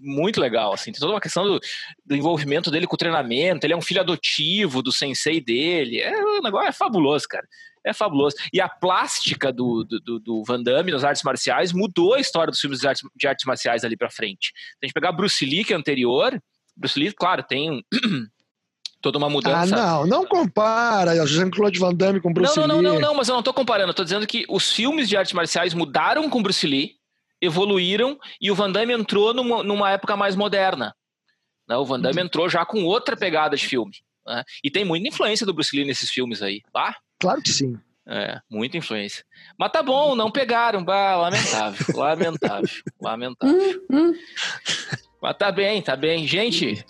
muito legal, assim, tem toda uma questão do, do, envolvimento dele com o treinamento, ele é um filho adotivo do sensei dele, é, o negócio é fabuloso, cara, é fabuloso. E a plástica do, do, do Van Damme nas artes marciais mudou a história dos filmes de artes, de artes marciais ali pra frente. Se a gente pegar Bruce Lee, que é anterior, Bruce Lee, claro, tem [clears throat] toda uma mudança. Ah, não, não compara Jean-Claude Van Damme com Bruce não, não, Lee. Não, não, não, mas eu não tô comparando, eu tô dizendo que os filmes de artes marciais mudaram com Bruce Lee, evoluíram e o Van Damme entrou numa, numa época mais moderna. Né? O Van Damme uhum. entrou já com outra pegada de filme. Né? E tem muita influência do Bruce Lee nesses filmes aí. Bah? Claro que sim. É, muita influência. Mas tá bom, não pegaram. Bah, lamentável, [laughs] lamentável, lamentável. Hum, hum. Mas tá bem, tá bem. Gente,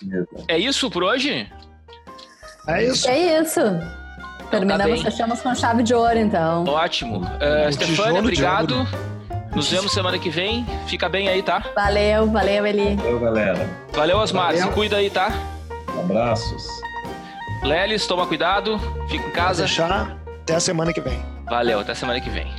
é isso por hoje? É isso. É isso. Terminamos, então tá fechamos com chave de ouro, então. Ótimo. Uh, Stefania, obrigado. Nos vemos semana que vem. Fica bem aí, tá? Valeu, valeu, Eli. Valeu, galera. Valeu, Osmar. Valeu. Se cuida aí, tá? Abraços. Lelis, toma cuidado. Fica em casa. deixar. Até a semana que vem. Valeu, até semana que vem.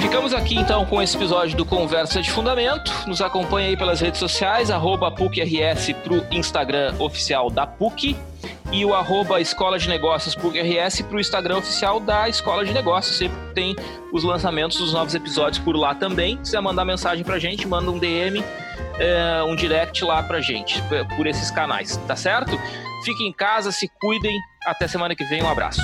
Ficamos aqui então com esse episódio do Conversa de Fundamento. Nos acompanhe aí pelas redes sociais, arroba PUCRS pro Instagram oficial da PUC e o arroba Escola de Negócios PUCRS pro Instagram oficial da Escola de Negócios. Sempre tem os lançamentos dos novos episódios por lá também. Se quiser mandar mensagem pra gente, manda um DM, eh, um direct lá pra gente, por esses canais, tá certo? Fiquem em casa, se cuidem. Até semana que vem, um abraço.